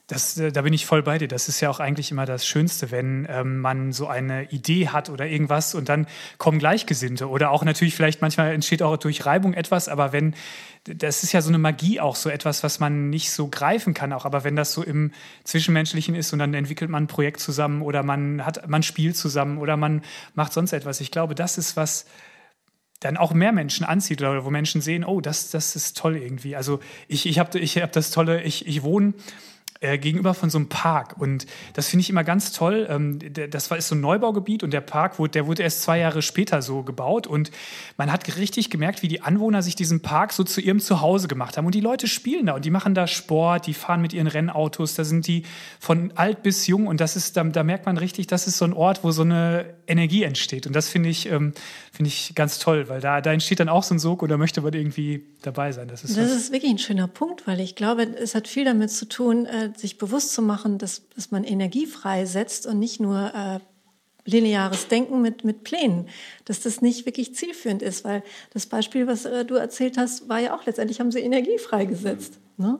Das, äh, da bin ich voll bei dir. Das ist ja auch eigentlich immer das Schönste, wenn ähm, man so eine Idee hat oder irgendwas und dann kommen Gleichgesinnte. Oder auch natürlich vielleicht manchmal entsteht auch durch Reibung etwas, aber wenn, das ist ja so eine Magie auch, so etwas, was man nicht so greifen kann auch. Aber wenn das so im Zwischenmenschlichen ist und dann entwickelt man ein Projekt zusammen oder man hat, man spielt zusammen oder man macht sonst etwas. Ich glaube, das ist was, dann auch mehr Menschen anzieht oder wo Menschen sehen, oh, das, das ist toll irgendwie. Also ich, ich habe ich hab das tolle, ich, ich wohne äh, gegenüber von so einem Park. Und das finde ich immer ganz toll. Ähm, das war, ist so ein Neubaugebiet und der Park wurde, der wurde erst zwei Jahre später so gebaut. Und man hat richtig gemerkt, wie die Anwohner sich diesen Park so zu ihrem Zuhause gemacht haben. Und die Leute spielen da und die machen da Sport, die fahren mit ihren Rennautos, da sind die von alt bis jung. Und das ist, da, da merkt man richtig, das ist so ein Ort, wo so eine Energie entsteht. Und das finde ich, ähm, finde ich ganz toll, weil da, da entsteht dann auch so ein Sog und da möchte man irgendwie dabei sein. Das ist, das ist wirklich ein schöner Punkt, weil ich glaube, es hat viel damit zu tun, äh, sich bewusst zu machen, dass, dass man Energie freisetzt und nicht nur äh, lineares Denken mit, mit Plänen, dass das nicht wirklich zielführend ist, weil das Beispiel, was äh, du erzählt hast, war ja auch letztendlich haben sie Energie freigesetzt. Ne?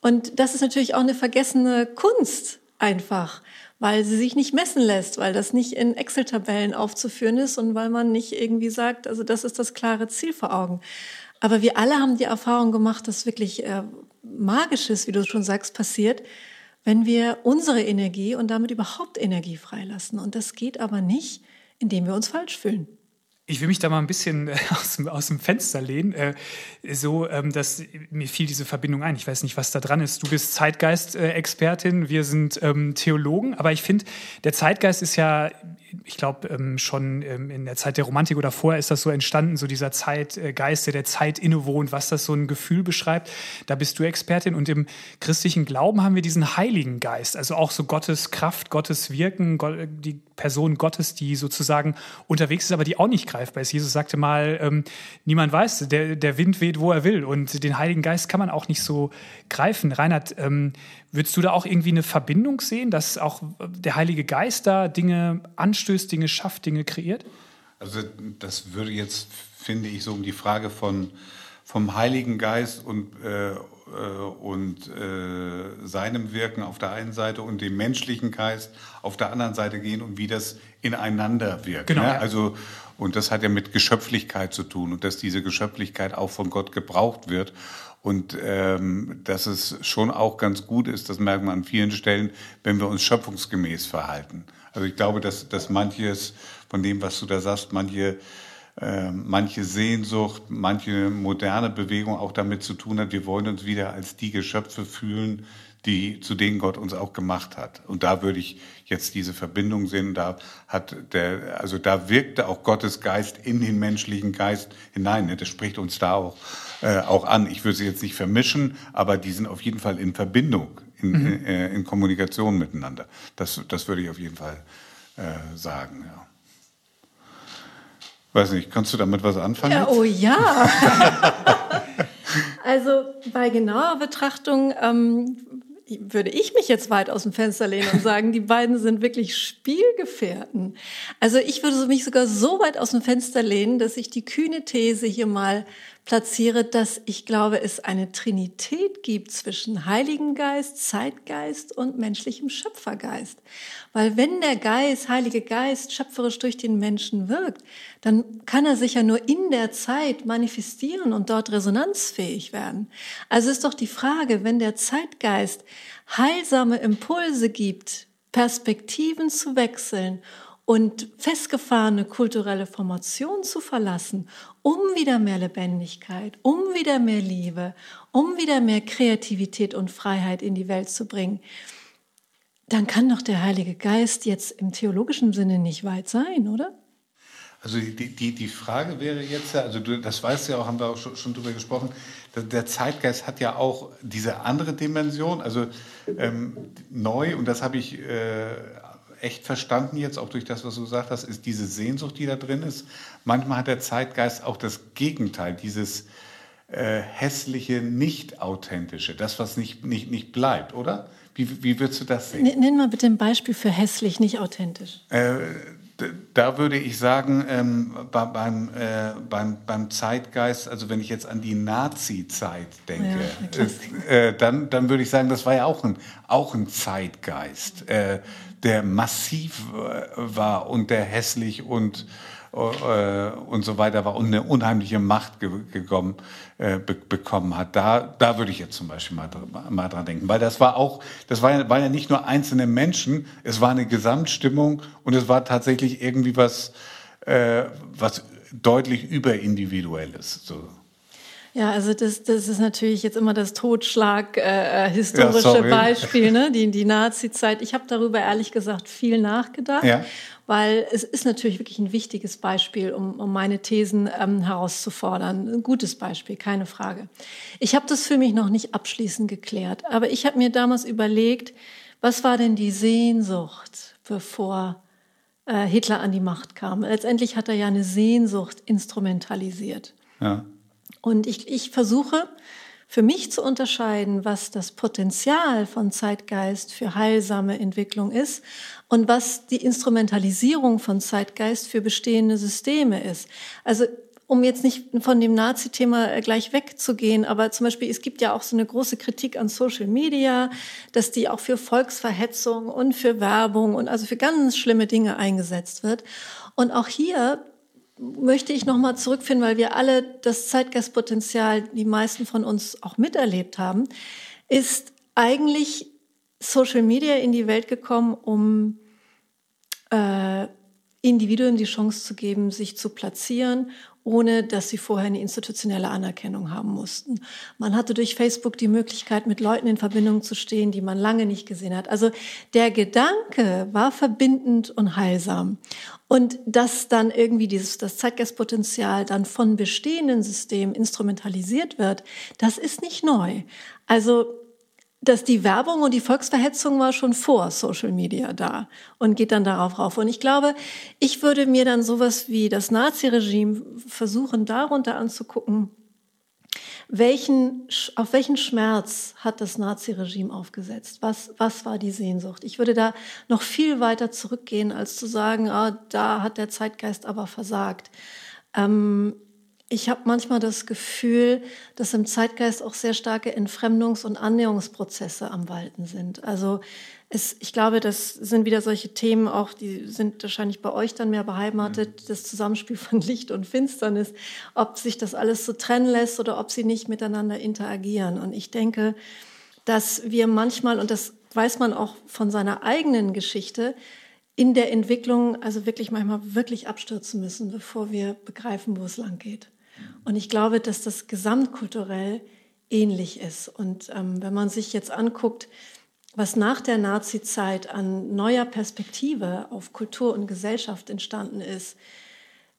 Und das ist natürlich auch eine vergessene Kunst einfach, weil sie sich nicht messen lässt, weil das nicht in Excel-Tabellen aufzuführen ist und weil man nicht irgendwie sagt, also das ist das klare Ziel vor Augen. Aber wir alle haben die Erfahrung gemacht, dass wirklich äh, Magisches, wie du schon sagst, passiert, wenn wir unsere Energie und damit überhaupt Energie freilassen. Und das geht aber nicht, indem wir uns falsch fühlen. Ich will mich da mal ein bisschen äh, aus dem, aus dem Fenster lehnen. Äh, so, ähm, dass mir fiel diese Verbindung ein. Ich weiß nicht, was da dran ist. Du bist Zeitgeist-Expertin, wir sind ähm, Theologen, aber ich finde, der Zeitgeist ist ja, ich glaube, ähm, schon ähm, in der Zeit der Romantik oder vorher ist das so entstanden, so dieser Zeitgeist, der der Zeit innewohnt, was das so ein Gefühl beschreibt. Da bist du Expertin und im christlichen Glauben haben wir diesen Heiligen Geist, also auch so Gottes Kraft, Gottes Wirken, die Person Gottes, die sozusagen unterwegs ist, aber die auch nicht greifbar ist. Jesus sagte mal, ähm, niemand weiß, der, der Wind weht, wo er will. Und den Heiligen Geist kann man auch nicht so greifen. Reinhard, ähm, würdest du da auch irgendwie eine Verbindung sehen, dass auch der Heilige Geist da Dinge anstößt, Dinge schafft, Dinge kreiert? Also das würde jetzt, finde ich, so um die Frage von vom Heiligen Geist und, äh, und äh, seinem Wirken auf der einen Seite und dem menschlichen Geist auf der anderen Seite gehen und wie das ineinander wirkt. Genau. Ne? Also und das hat ja mit Geschöpflichkeit zu tun und dass diese Geschöpflichkeit auch von Gott gebraucht wird. Und ähm, dass es schon auch ganz gut ist, das merken wir an vielen Stellen, wenn wir uns schöpfungsgemäß verhalten. Also ich glaube, dass, dass manches von dem, was du da sagst, manche äh, manche Sehnsucht, manche moderne Bewegung auch damit zu tun hat, wir wollen uns wieder als die Geschöpfe fühlen, die, zu denen Gott uns auch gemacht hat. Und da würde ich jetzt diese Verbindung sehen. Da hat der, also da wirkte auch Gottes Geist in den menschlichen Geist hinein. Ne? Das spricht uns da auch, äh, auch an. Ich würde sie jetzt nicht vermischen, aber die sind auf jeden Fall in Verbindung, in, mhm. äh, in Kommunikation miteinander. Das, das würde ich auf jeden Fall äh, sagen, ja. Weiß nicht, kannst du damit was anfangen? Ja, oh ja. also bei genauer Betrachtung ähm, würde ich mich jetzt weit aus dem Fenster lehnen und sagen, die beiden sind wirklich Spielgefährten. Also ich würde mich sogar so weit aus dem Fenster lehnen, dass ich die kühne These hier mal platziere, dass ich glaube, es eine Trinität gibt zwischen Heiligen Geist, Zeitgeist und menschlichem Schöpfergeist. Weil wenn der Geist, Heilige Geist, schöpferisch durch den Menschen wirkt, dann kann er sich ja nur in der Zeit manifestieren und dort resonanzfähig werden. Also ist doch die Frage, wenn der Zeitgeist heilsame Impulse gibt, Perspektiven zu wechseln und festgefahrene kulturelle Formationen zu verlassen, um wieder mehr Lebendigkeit, um wieder mehr Liebe, um wieder mehr Kreativität und Freiheit in die Welt zu bringen, dann kann doch der Heilige Geist jetzt im theologischen Sinne nicht weit sein, oder? Also die, die, die Frage wäre jetzt, also du, das weißt du ja auch, haben wir auch schon, schon drüber gesprochen, der Zeitgeist hat ja auch diese andere Dimension, also ähm, neu, und das habe ich äh, echt verstanden jetzt, auch durch das, was du gesagt hast, ist diese Sehnsucht, die da drin ist. Manchmal hat der Zeitgeist auch das Gegenteil, dieses äh, hässliche, nicht authentische, das, was nicht, nicht, nicht bleibt, oder? Wie, wie würdest du das sehen? Nenn mal bitte ein Beispiel für hässlich, nicht authentisch. Äh, da würde ich sagen, ähm, beim, äh, beim, beim Zeitgeist, also wenn ich jetzt an die Nazi-Zeit denke, ja, äh, dann, dann würde ich sagen, das war ja auch ein, auch ein Zeitgeist, äh, der massiv äh, war und der hässlich und äh, und so weiter war und eine unheimliche Macht ge gekommen, äh, be bekommen hat. Da, da würde ich jetzt zum Beispiel mal, mal dran denken, weil das war auch, das war ja, war ja nicht nur einzelne Menschen, es war eine Gesamtstimmung und es war tatsächlich irgendwie was, äh, was deutlich überindividuelles. So. Ja, also das, das ist natürlich jetzt immer das Totschlag äh, äh historische ja, Beispiel, ne? die, die Nazi-Zeit. Ich habe darüber ehrlich gesagt viel nachgedacht, ja. weil es ist natürlich wirklich ein wichtiges Beispiel, um, um meine Thesen ähm, herauszufordern. Ein gutes Beispiel, keine Frage. Ich habe das für mich noch nicht abschließend geklärt, aber ich habe mir damals überlegt, was war denn die Sehnsucht, bevor äh, Hitler an die Macht kam? Letztendlich hat er ja eine Sehnsucht instrumentalisiert. Ja. Und ich, ich versuche für mich zu unterscheiden, was das Potenzial von Zeitgeist für heilsame Entwicklung ist und was die Instrumentalisierung von Zeitgeist für bestehende Systeme ist. Also um jetzt nicht von dem Nazi-Thema äh, gleich wegzugehen, aber zum Beispiel, es gibt ja auch so eine große Kritik an Social Media, dass die auch für Volksverhetzung und für Werbung und also für ganz schlimme Dinge eingesetzt wird. Und auch hier möchte ich nochmal zurückfinden, weil wir alle das Zeitgeistpotenzial, die meisten von uns auch miterlebt haben, ist eigentlich Social Media in die Welt gekommen, um äh, Individuen die Chance zu geben, sich zu platzieren ohne dass sie vorher eine institutionelle Anerkennung haben mussten. Man hatte durch Facebook die Möglichkeit, mit Leuten in Verbindung zu stehen, die man lange nicht gesehen hat. Also der Gedanke war verbindend und heilsam. Und dass dann irgendwie dieses, das Zeitgeistpotenzial dann von bestehenden Systemen instrumentalisiert wird, das ist nicht neu. Also dass die Werbung und die Volksverhetzung war schon vor Social Media da und geht dann darauf rauf. Und ich glaube, ich würde mir dann sowas wie das Naziregime versuchen, darunter anzugucken, welchen, auf welchen Schmerz hat das Naziregime aufgesetzt? Was, was war die Sehnsucht? Ich würde da noch viel weiter zurückgehen, als zu sagen, ah, da hat der Zeitgeist aber versagt. Ähm, ich habe manchmal das Gefühl, dass im Zeitgeist auch sehr starke Entfremdungs- und Annäherungsprozesse am Walten sind. Also es, ich glaube, das sind wieder solche Themen auch, die sind wahrscheinlich bei euch dann mehr beheimatet, mhm. das Zusammenspiel von Licht und Finsternis, ob sich das alles so trennen lässt oder ob sie nicht miteinander interagieren. Und ich denke, dass wir manchmal, und das weiß man auch von seiner eigenen Geschichte, in der Entwicklung also wirklich manchmal wirklich abstürzen müssen, bevor wir begreifen, wo es lang geht. Und ich glaube, dass das gesamtkulturell ähnlich ist. Und ähm, wenn man sich jetzt anguckt, was nach der Nazi-Zeit an neuer Perspektive auf Kultur und Gesellschaft entstanden ist,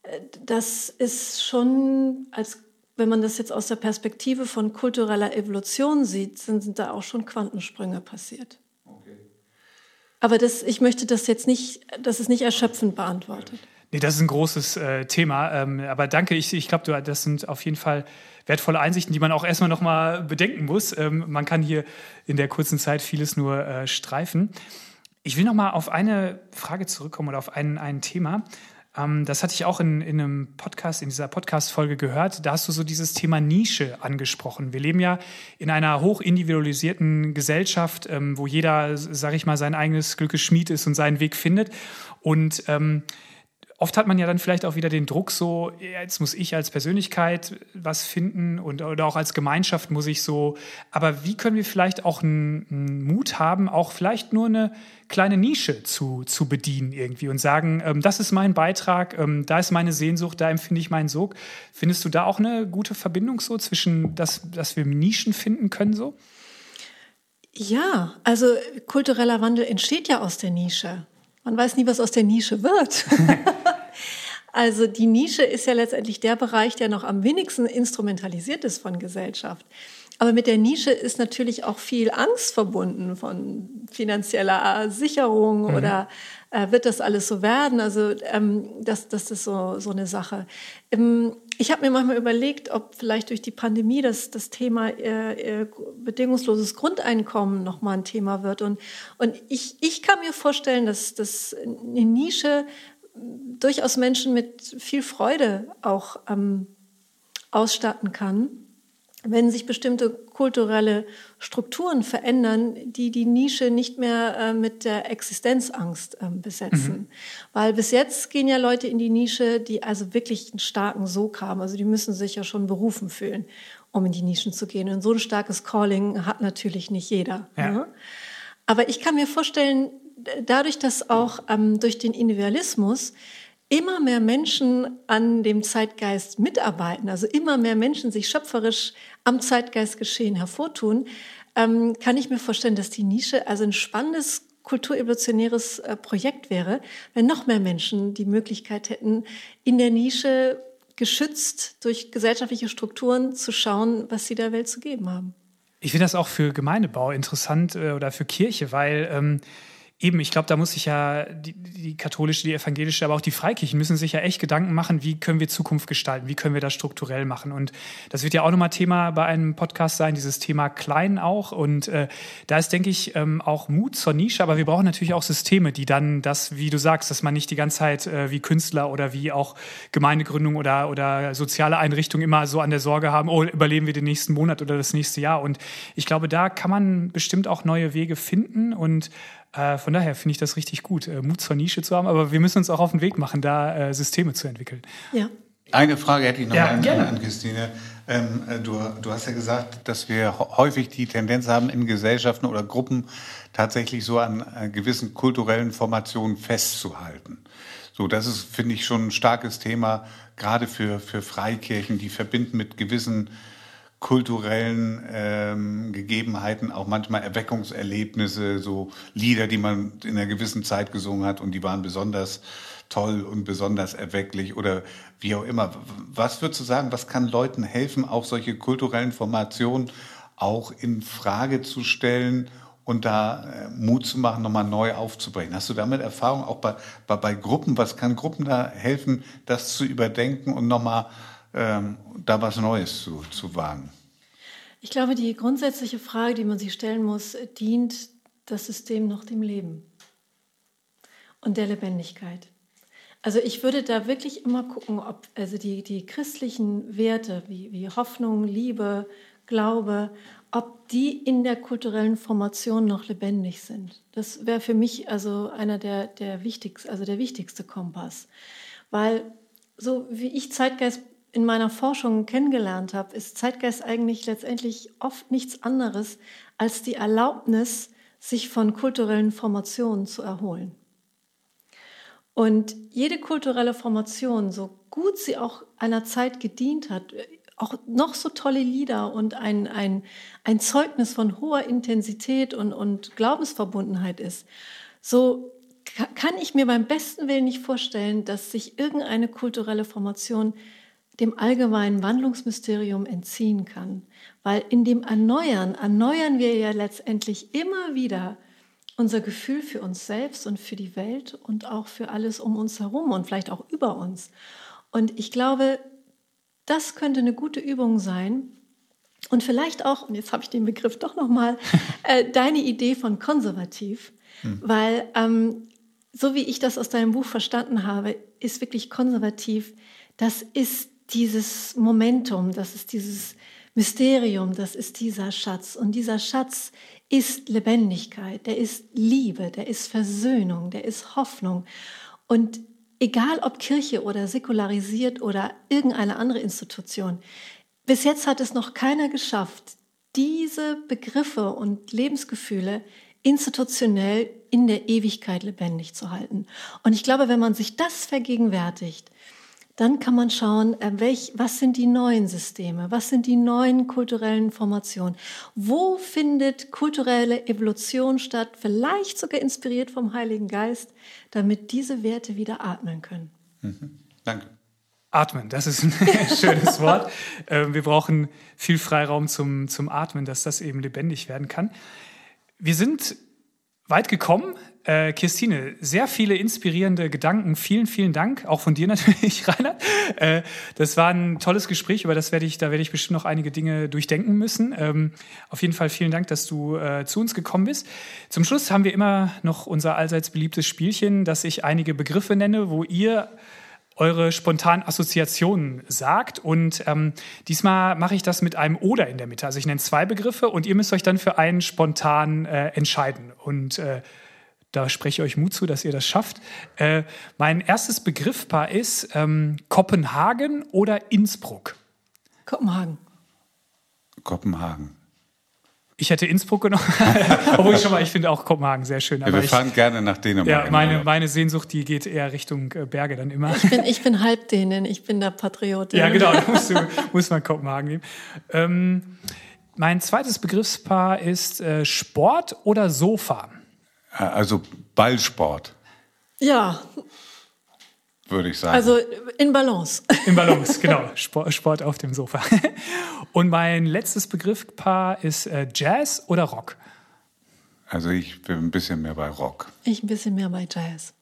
äh, das ist schon, als wenn man das jetzt aus der Perspektive von kultureller Evolution sieht, sind, sind da auch schon Quantensprünge passiert. Okay. Aber das, ich möchte das jetzt nicht, das ist nicht erschöpfend beantwortet. Nee, das ist ein großes äh, Thema. Ähm, aber danke, ich, ich glaube, das sind auf jeden Fall wertvolle Einsichten, die man auch erstmal nochmal bedenken muss. Ähm, man kann hier in der kurzen Zeit vieles nur äh, streifen. Ich will nochmal auf eine Frage zurückkommen oder auf ein, ein Thema. Ähm, das hatte ich auch in, in einem Podcast, in dieser Podcast-Folge gehört. Da hast du so dieses Thema Nische angesprochen. Wir leben ja in einer hoch individualisierten Gesellschaft, ähm, wo jeder, sage ich mal, sein eigenes Glückes Schmied ist und seinen Weg findet. Und ähm, oft hat man ja dann vielleicht auch wieder den Druck so, jetzt muss ich als Persönlichkeit was finden und oder auch als Gemeinschaft muss ich so. Aber wie können wir vielleicht auch einen, Mut haben, auch vielleicht nur eine kleine Nische zu, zu bedienen irgendwie und sagen, ähm, das ist mein Beitrag, ähm, da ist meine Sehnsucht, da empfinde ich meinen Sog. Findest du da auch eine gute Verbindung so zwischen, dass, dass wir Nischen finden können so? Ja, also kultureller Wandel entsteht ja aus der Nische. Man weiß nie, was aus der Nische wird. also die Nische ist ja letztendlich der Bereich, der noch am wenigsten instrumentalisiert ist von Gesellschaft. Aber mit der Nische ist natürlich auch viel Angst verbunden von finanzieller Sicherung mhm. oder äh, wird das alles so werden? Also ähm, das, das ist so, so eine Sache. Ähm, ich habe mir manchmal überlegt, ob vielleicht durch die Pandemie das, das Thema äh, äh, bedingungsloses Grundeinkommen nochmal ein Thema wird. Und, und ich, ich kann mir vorstellen, dass, dass eine Nische durchaus Menschen mit viel Freude auch ähm, ausstatten kann wenn sich bestimmte kulturelle Strukturen verändern, die die Nische nicht mehr äh, mit der Existenzangst äh, besetzen. Mhm. Weil bis jetzt gehen ja Leute in die Nische, die also wirklich einen starken Sog haben. Also die müssen sich ja schon berufen fühlen, um in die Nischen zu gehen. Und so ein starkes Calling hat natürlich nicht jeder. Ja. Ne? Aber ich kann mir vorstellen, dadurch, dass auch ähm, durch den Individualismus immer mehr Menschen an dem Zeitgeist mitarbeiten, also immer mehr Menschen sich schöpferisch am Zeitgeistgeschehen hervortun, ähm, kann ich mir vorstellen, dass die Nische also ein spannendes kulturevolutionäres äh, Projekt wäre, wenn noch mehr Menschen die Möglichkeit hätten, in der Nische geschützt durch gesellschaftliche Strukturen zu schauen, was sie der Welt zu geben haben. Ich finde das auch für Gemeindebau interessant äh, oder für Kirche, weil ähm, Eben, ich glaube, da muss sich ja die, die, katholische, die evangelische, aber auch die Freikirchen müssen sich ja echt Gedanken machen, wie können wir Zukunft gestalten, wie können wir das strukturell machen. Und das wird ja auch nochmal Thema bei einem Podcast sein, dieses Thema Klein auch. Und äh, da ist, denke ich, ähm, auch Mut zur Nische, aber wir brauchen natürlich auch Systeme, die dann das, wie du sagst, dass man nicht die ganze Zeit äh, wie Künstler oder wie auch Gemeindegründung oder, oder soziale Einrichtungen immer so an der Sorge haben, oh, überleben wir den nächsten Monat oder das nächste Jahr. Und ich glaube, da kann man bestimmt auch neue Wege finden und äh, von daher finde ich das richtig gut, äh, Mut zur Nische zu haben, aber wir müssen uns auch auf den Weg machen, da äh, Systeme zu entwickeln. Ja. Eine Frage hätte ich noch ja, an, an, Christine. Ähm, äh, du, du hast ja gesagt, dass wir häufig die Tendenz haben, in Gesellschaften oder Gruppen tatsächlich so an gewissen kulturellen Formationen festzuhalten. So, das ist, finde ich, schon ein starkes Thema, gerade für, für Freikirchen, die verbinden mit gewissen kulturellen ähm, Gegebenheiten, auch manchmal Erweckungserlebnisse, so Lieder, die man in einer gewissen Zeit gesungen hat und die waren besonders toll und besonders erwecklich oder wie auch immer. Was würdest du sagen, was kann Leuten helfen, auch solche kulturellen Formationen auch in Frage zu stellen und da äh, Mut zu machen, nochmal neu aufzubrechen. Hast du damit Erfahrung auch bei, bei, bei Gruppen? Was kann Gruppen da helfen, das zu überdenken und nochmal ähm, da was Neues zu, zu wagen? Ich glaube, die grundsätzliche Frage, die man sich stellen muss, dient das System noch dem Leben und der Lebendigkeit. Also ich würde da wirklich immer gucken, ob also die, die christlichen Werte wie, wie Hoffnung, Liebe, Glaube, ob die in der kulturellen Formation noch lebendig sind. Das wäre für mich also einer der, der wichtigsten, also der wichtigste Kompass. Weil so wie ich Zeitgeist in meiner Forschung kennengelernt habe, ist Zeitgeist eigentlich letztendlich oft nichts anderes als die Erlaubnis, sich von kulturellen Formationen zu erholen. Und jede kulturelle Formation, so gut sie auch einer Zeit gedient hat, auch noch so tolle Lieder und ein, ein, ein Zeugnis von hoher Intensität und, und Glaubensverbundenheit ist, so kann ich mir beim besten Willen nicht vorstellen, dass sich irgendeine kulturelle Formation dem allgemeinen Wandlungsmysterium entziehen kann. Weil in dem Erneuern erneuern wir ja letztendlich immer wieder unser Gefühl für uns selbst und für die Welt und auch für alles um uns herum und vielleicht auch über uns. Und ich glaube, das könnte eine gute Übung sein. Und vielleicht auch, und jetzt habe ich den Begriff doch nochmal, äh, deine Idee von konservativ, hm. weil ähm, so wie ich das aus deinem Buch verstanden habe, ist wirklich konservativ, das ist dieses Momentum, das ist dieses Mysterium, das ist dieser Schatz. Und dieser Schatz ist Lebendigkeit, der ist Liebe, der ist Versöhnung, der ist Hoffnung. Und egal ob Kirche oder säkularisiert oder irgendeine andere Institution, bis jetzt hat es noch keiner geschafft, diese Begriffe und Lebensgefühle institutionell in der Ewigkeit lebendig zu halten. Und ich glaube, wenn man sich das vergegenwärtigt, dann kann man schauen, äh, welch, was sind die neuen Systeme, was sind die neuen kulturellen Formationen, wo findet kulturelle Evolution statt, vielleicht sogar inspiriert vom Heiligen Geist, damit diese Werte wieder atmen können. Mhm. Danke. Atmen, das ist ein schönes Wort. Ähm, wir brauchen viel Freiraum zum, zum Atmen, dass das eben lebendig werden kann. Wir sind weit gekommen. Äh, Christine, sehr viele inspirierende Gedanken. Vielen, vielen Dank. Auch von dir natürlich, Rainer. Äh, das war ein tolles Gespräch, über das werde ich, da werde ich bestimmt noch einige Dinge durchdenken müssen. Ähm, auf jeden Fall vielen Dank, dass du äh, zu uns gekommen bist. Zum Schluss haben wir immer noch unser allseits beliebtes Spielchen, dass ich einige Begriffe nenne, wo ihr eure spontanen Assoziationen sagt. Und ähm, diesmal mache ich das mit einem Oder in der Mitte. Also ich nenne zwei Begriffe und ihr müsst euch dann für einen spontan äh, entscheiden. Und äh, da spreche ich euch Mut zu, dass ihr das schafft. Äh, mein erstes Begriffpaar ist ähm, Kopenhagen oder Innsbruck. Kopenhagen. Kopenhagen. Ich hätte Innsbruck genommen, obwohl ich schon mal, ich finde auch Kopenhagen sehr schön. Ja, wir fahren ich, gerne nach Dänemark. Ja, meine, meine Sehnsucht, die geht eher Richtung äh, Berge dann immer. Ich bin, ich bin Halbdänen, ich bin der Patriot. Ja, genau, da musst du, muss man Kopenhagen nehmen. Ähm, mein zweites Begriffspaar ist äh, Sport oder Sofa. Also Ballsport. Ja, würde ich sagen. Also in Balance. In Balance, genau. Sport, Sport auf dem Sofa. Und mein letztes Begriffpaar ist äh, Jazz oder Rock? Also ich bin ein bisschen mehr bei Rock. Ich ein bisschen mehr bei Jazz.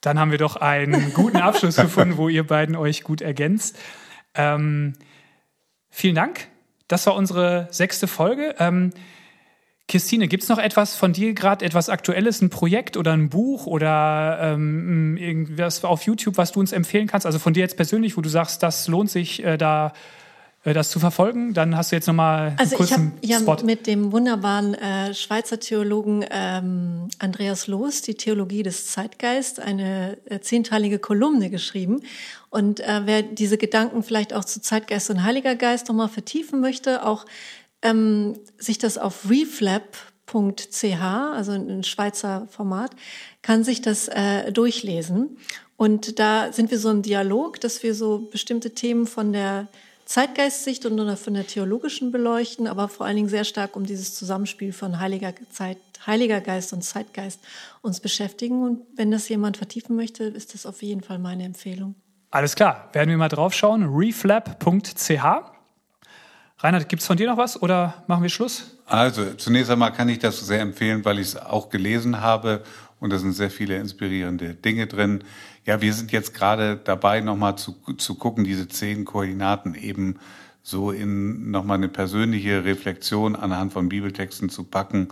Dann haben wir doch einen guten Abschluss gefunden, wo ihr beiden euch gut ergänzt. Ähm, vielen Dank. Das war unsere sechste Folge. Ähm, Christine, gibt es noch etwas von dir gerade, etwas Aktuelles, ein Projekt oder ein Buch oder ähm, irgendwas auf YouTube, was du uns empfehlen kannst? Also von dir jetzt persönlich, wo du sagst, das lohnt sich, äh, da äh, das zu verfolgen? Dann hast du jetzt nochmal also einen kurzen ich hab, ja mit dem wunderbaren äh, Schweizer Theologen ähm, Andreas Loos die Theologie des Zeitgeist eine äh, zehnteilige Kolumne geschrieben und äh, wer diese Gedanken vielleicht auch zu Zeitgeist und Heiliger Geist nochmal vertiefen möchte, auch ähm, sich das auf reflap.ch, also ein Schweizer Format, kann sich das äh, durchlesen. Und da sind wir so im Dialog, dass wir so bestimmte Themen von der Zeitgeistsicht und von der theologischen beleuchten, aber vor allen Dingen sehr stark um dieses Zusammenspiel von Heiliger, Zeit, Heiliger Geist und Zeitgeist uns beschäftigen. Und wenn das jemand vertiefen möchte, ist das auf jeden Fall meine Empfehlung. Alles klar, werden wir mal draufschauen. reflap.ch Reinhard, gibt es von dir noch was oder machen wir Schluss? Also zunächst einmal kann ich das sehr empfehlen, weil ich es auch gelesen habe und da sind sehr viele inspirierende Dinge drin. Ja, wir sind jetzt gerade dabei, nochmal zu, zu gucken, diese zehn Koordinaten eben so in nochmal eine persönliche Reflexion anhand von Bibeltexten zu packen.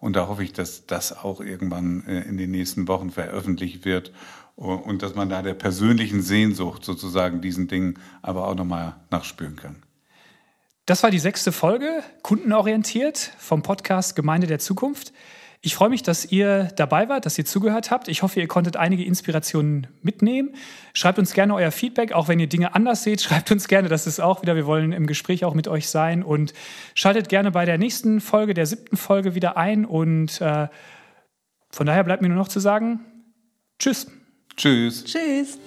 Und da hoffe ich, dass das auch irgendwann äh, in den nächsten Wochen veröffentlicht wird und dass man da der persönlichen Sehnsucht sozusagen diesen Dingen aber auch nochmal nachspüren kann. Das war die sechste Folge, kundenorientiert vom Podcast Gemeinde der Zukunft. Ich freue mich, dass ihr dabei wart, dass ihr zugehört habt. Ich hoffe, ihr konntet einige Inspirationen mitnehmen. Schreibt uns gerne euer Feedback, auch wenn ihr Dinge anders seht. Schreibt uns gerne, das ist auch wieder, wir wollen im Gespräch auch mit euch sein. Und schaltet gerne bei der nächsten Folge, der siebten Folge wieder ein. Und äh, von daher bleibt mir nur noch zu sagen, tschüss. Tschüss. Tschüss.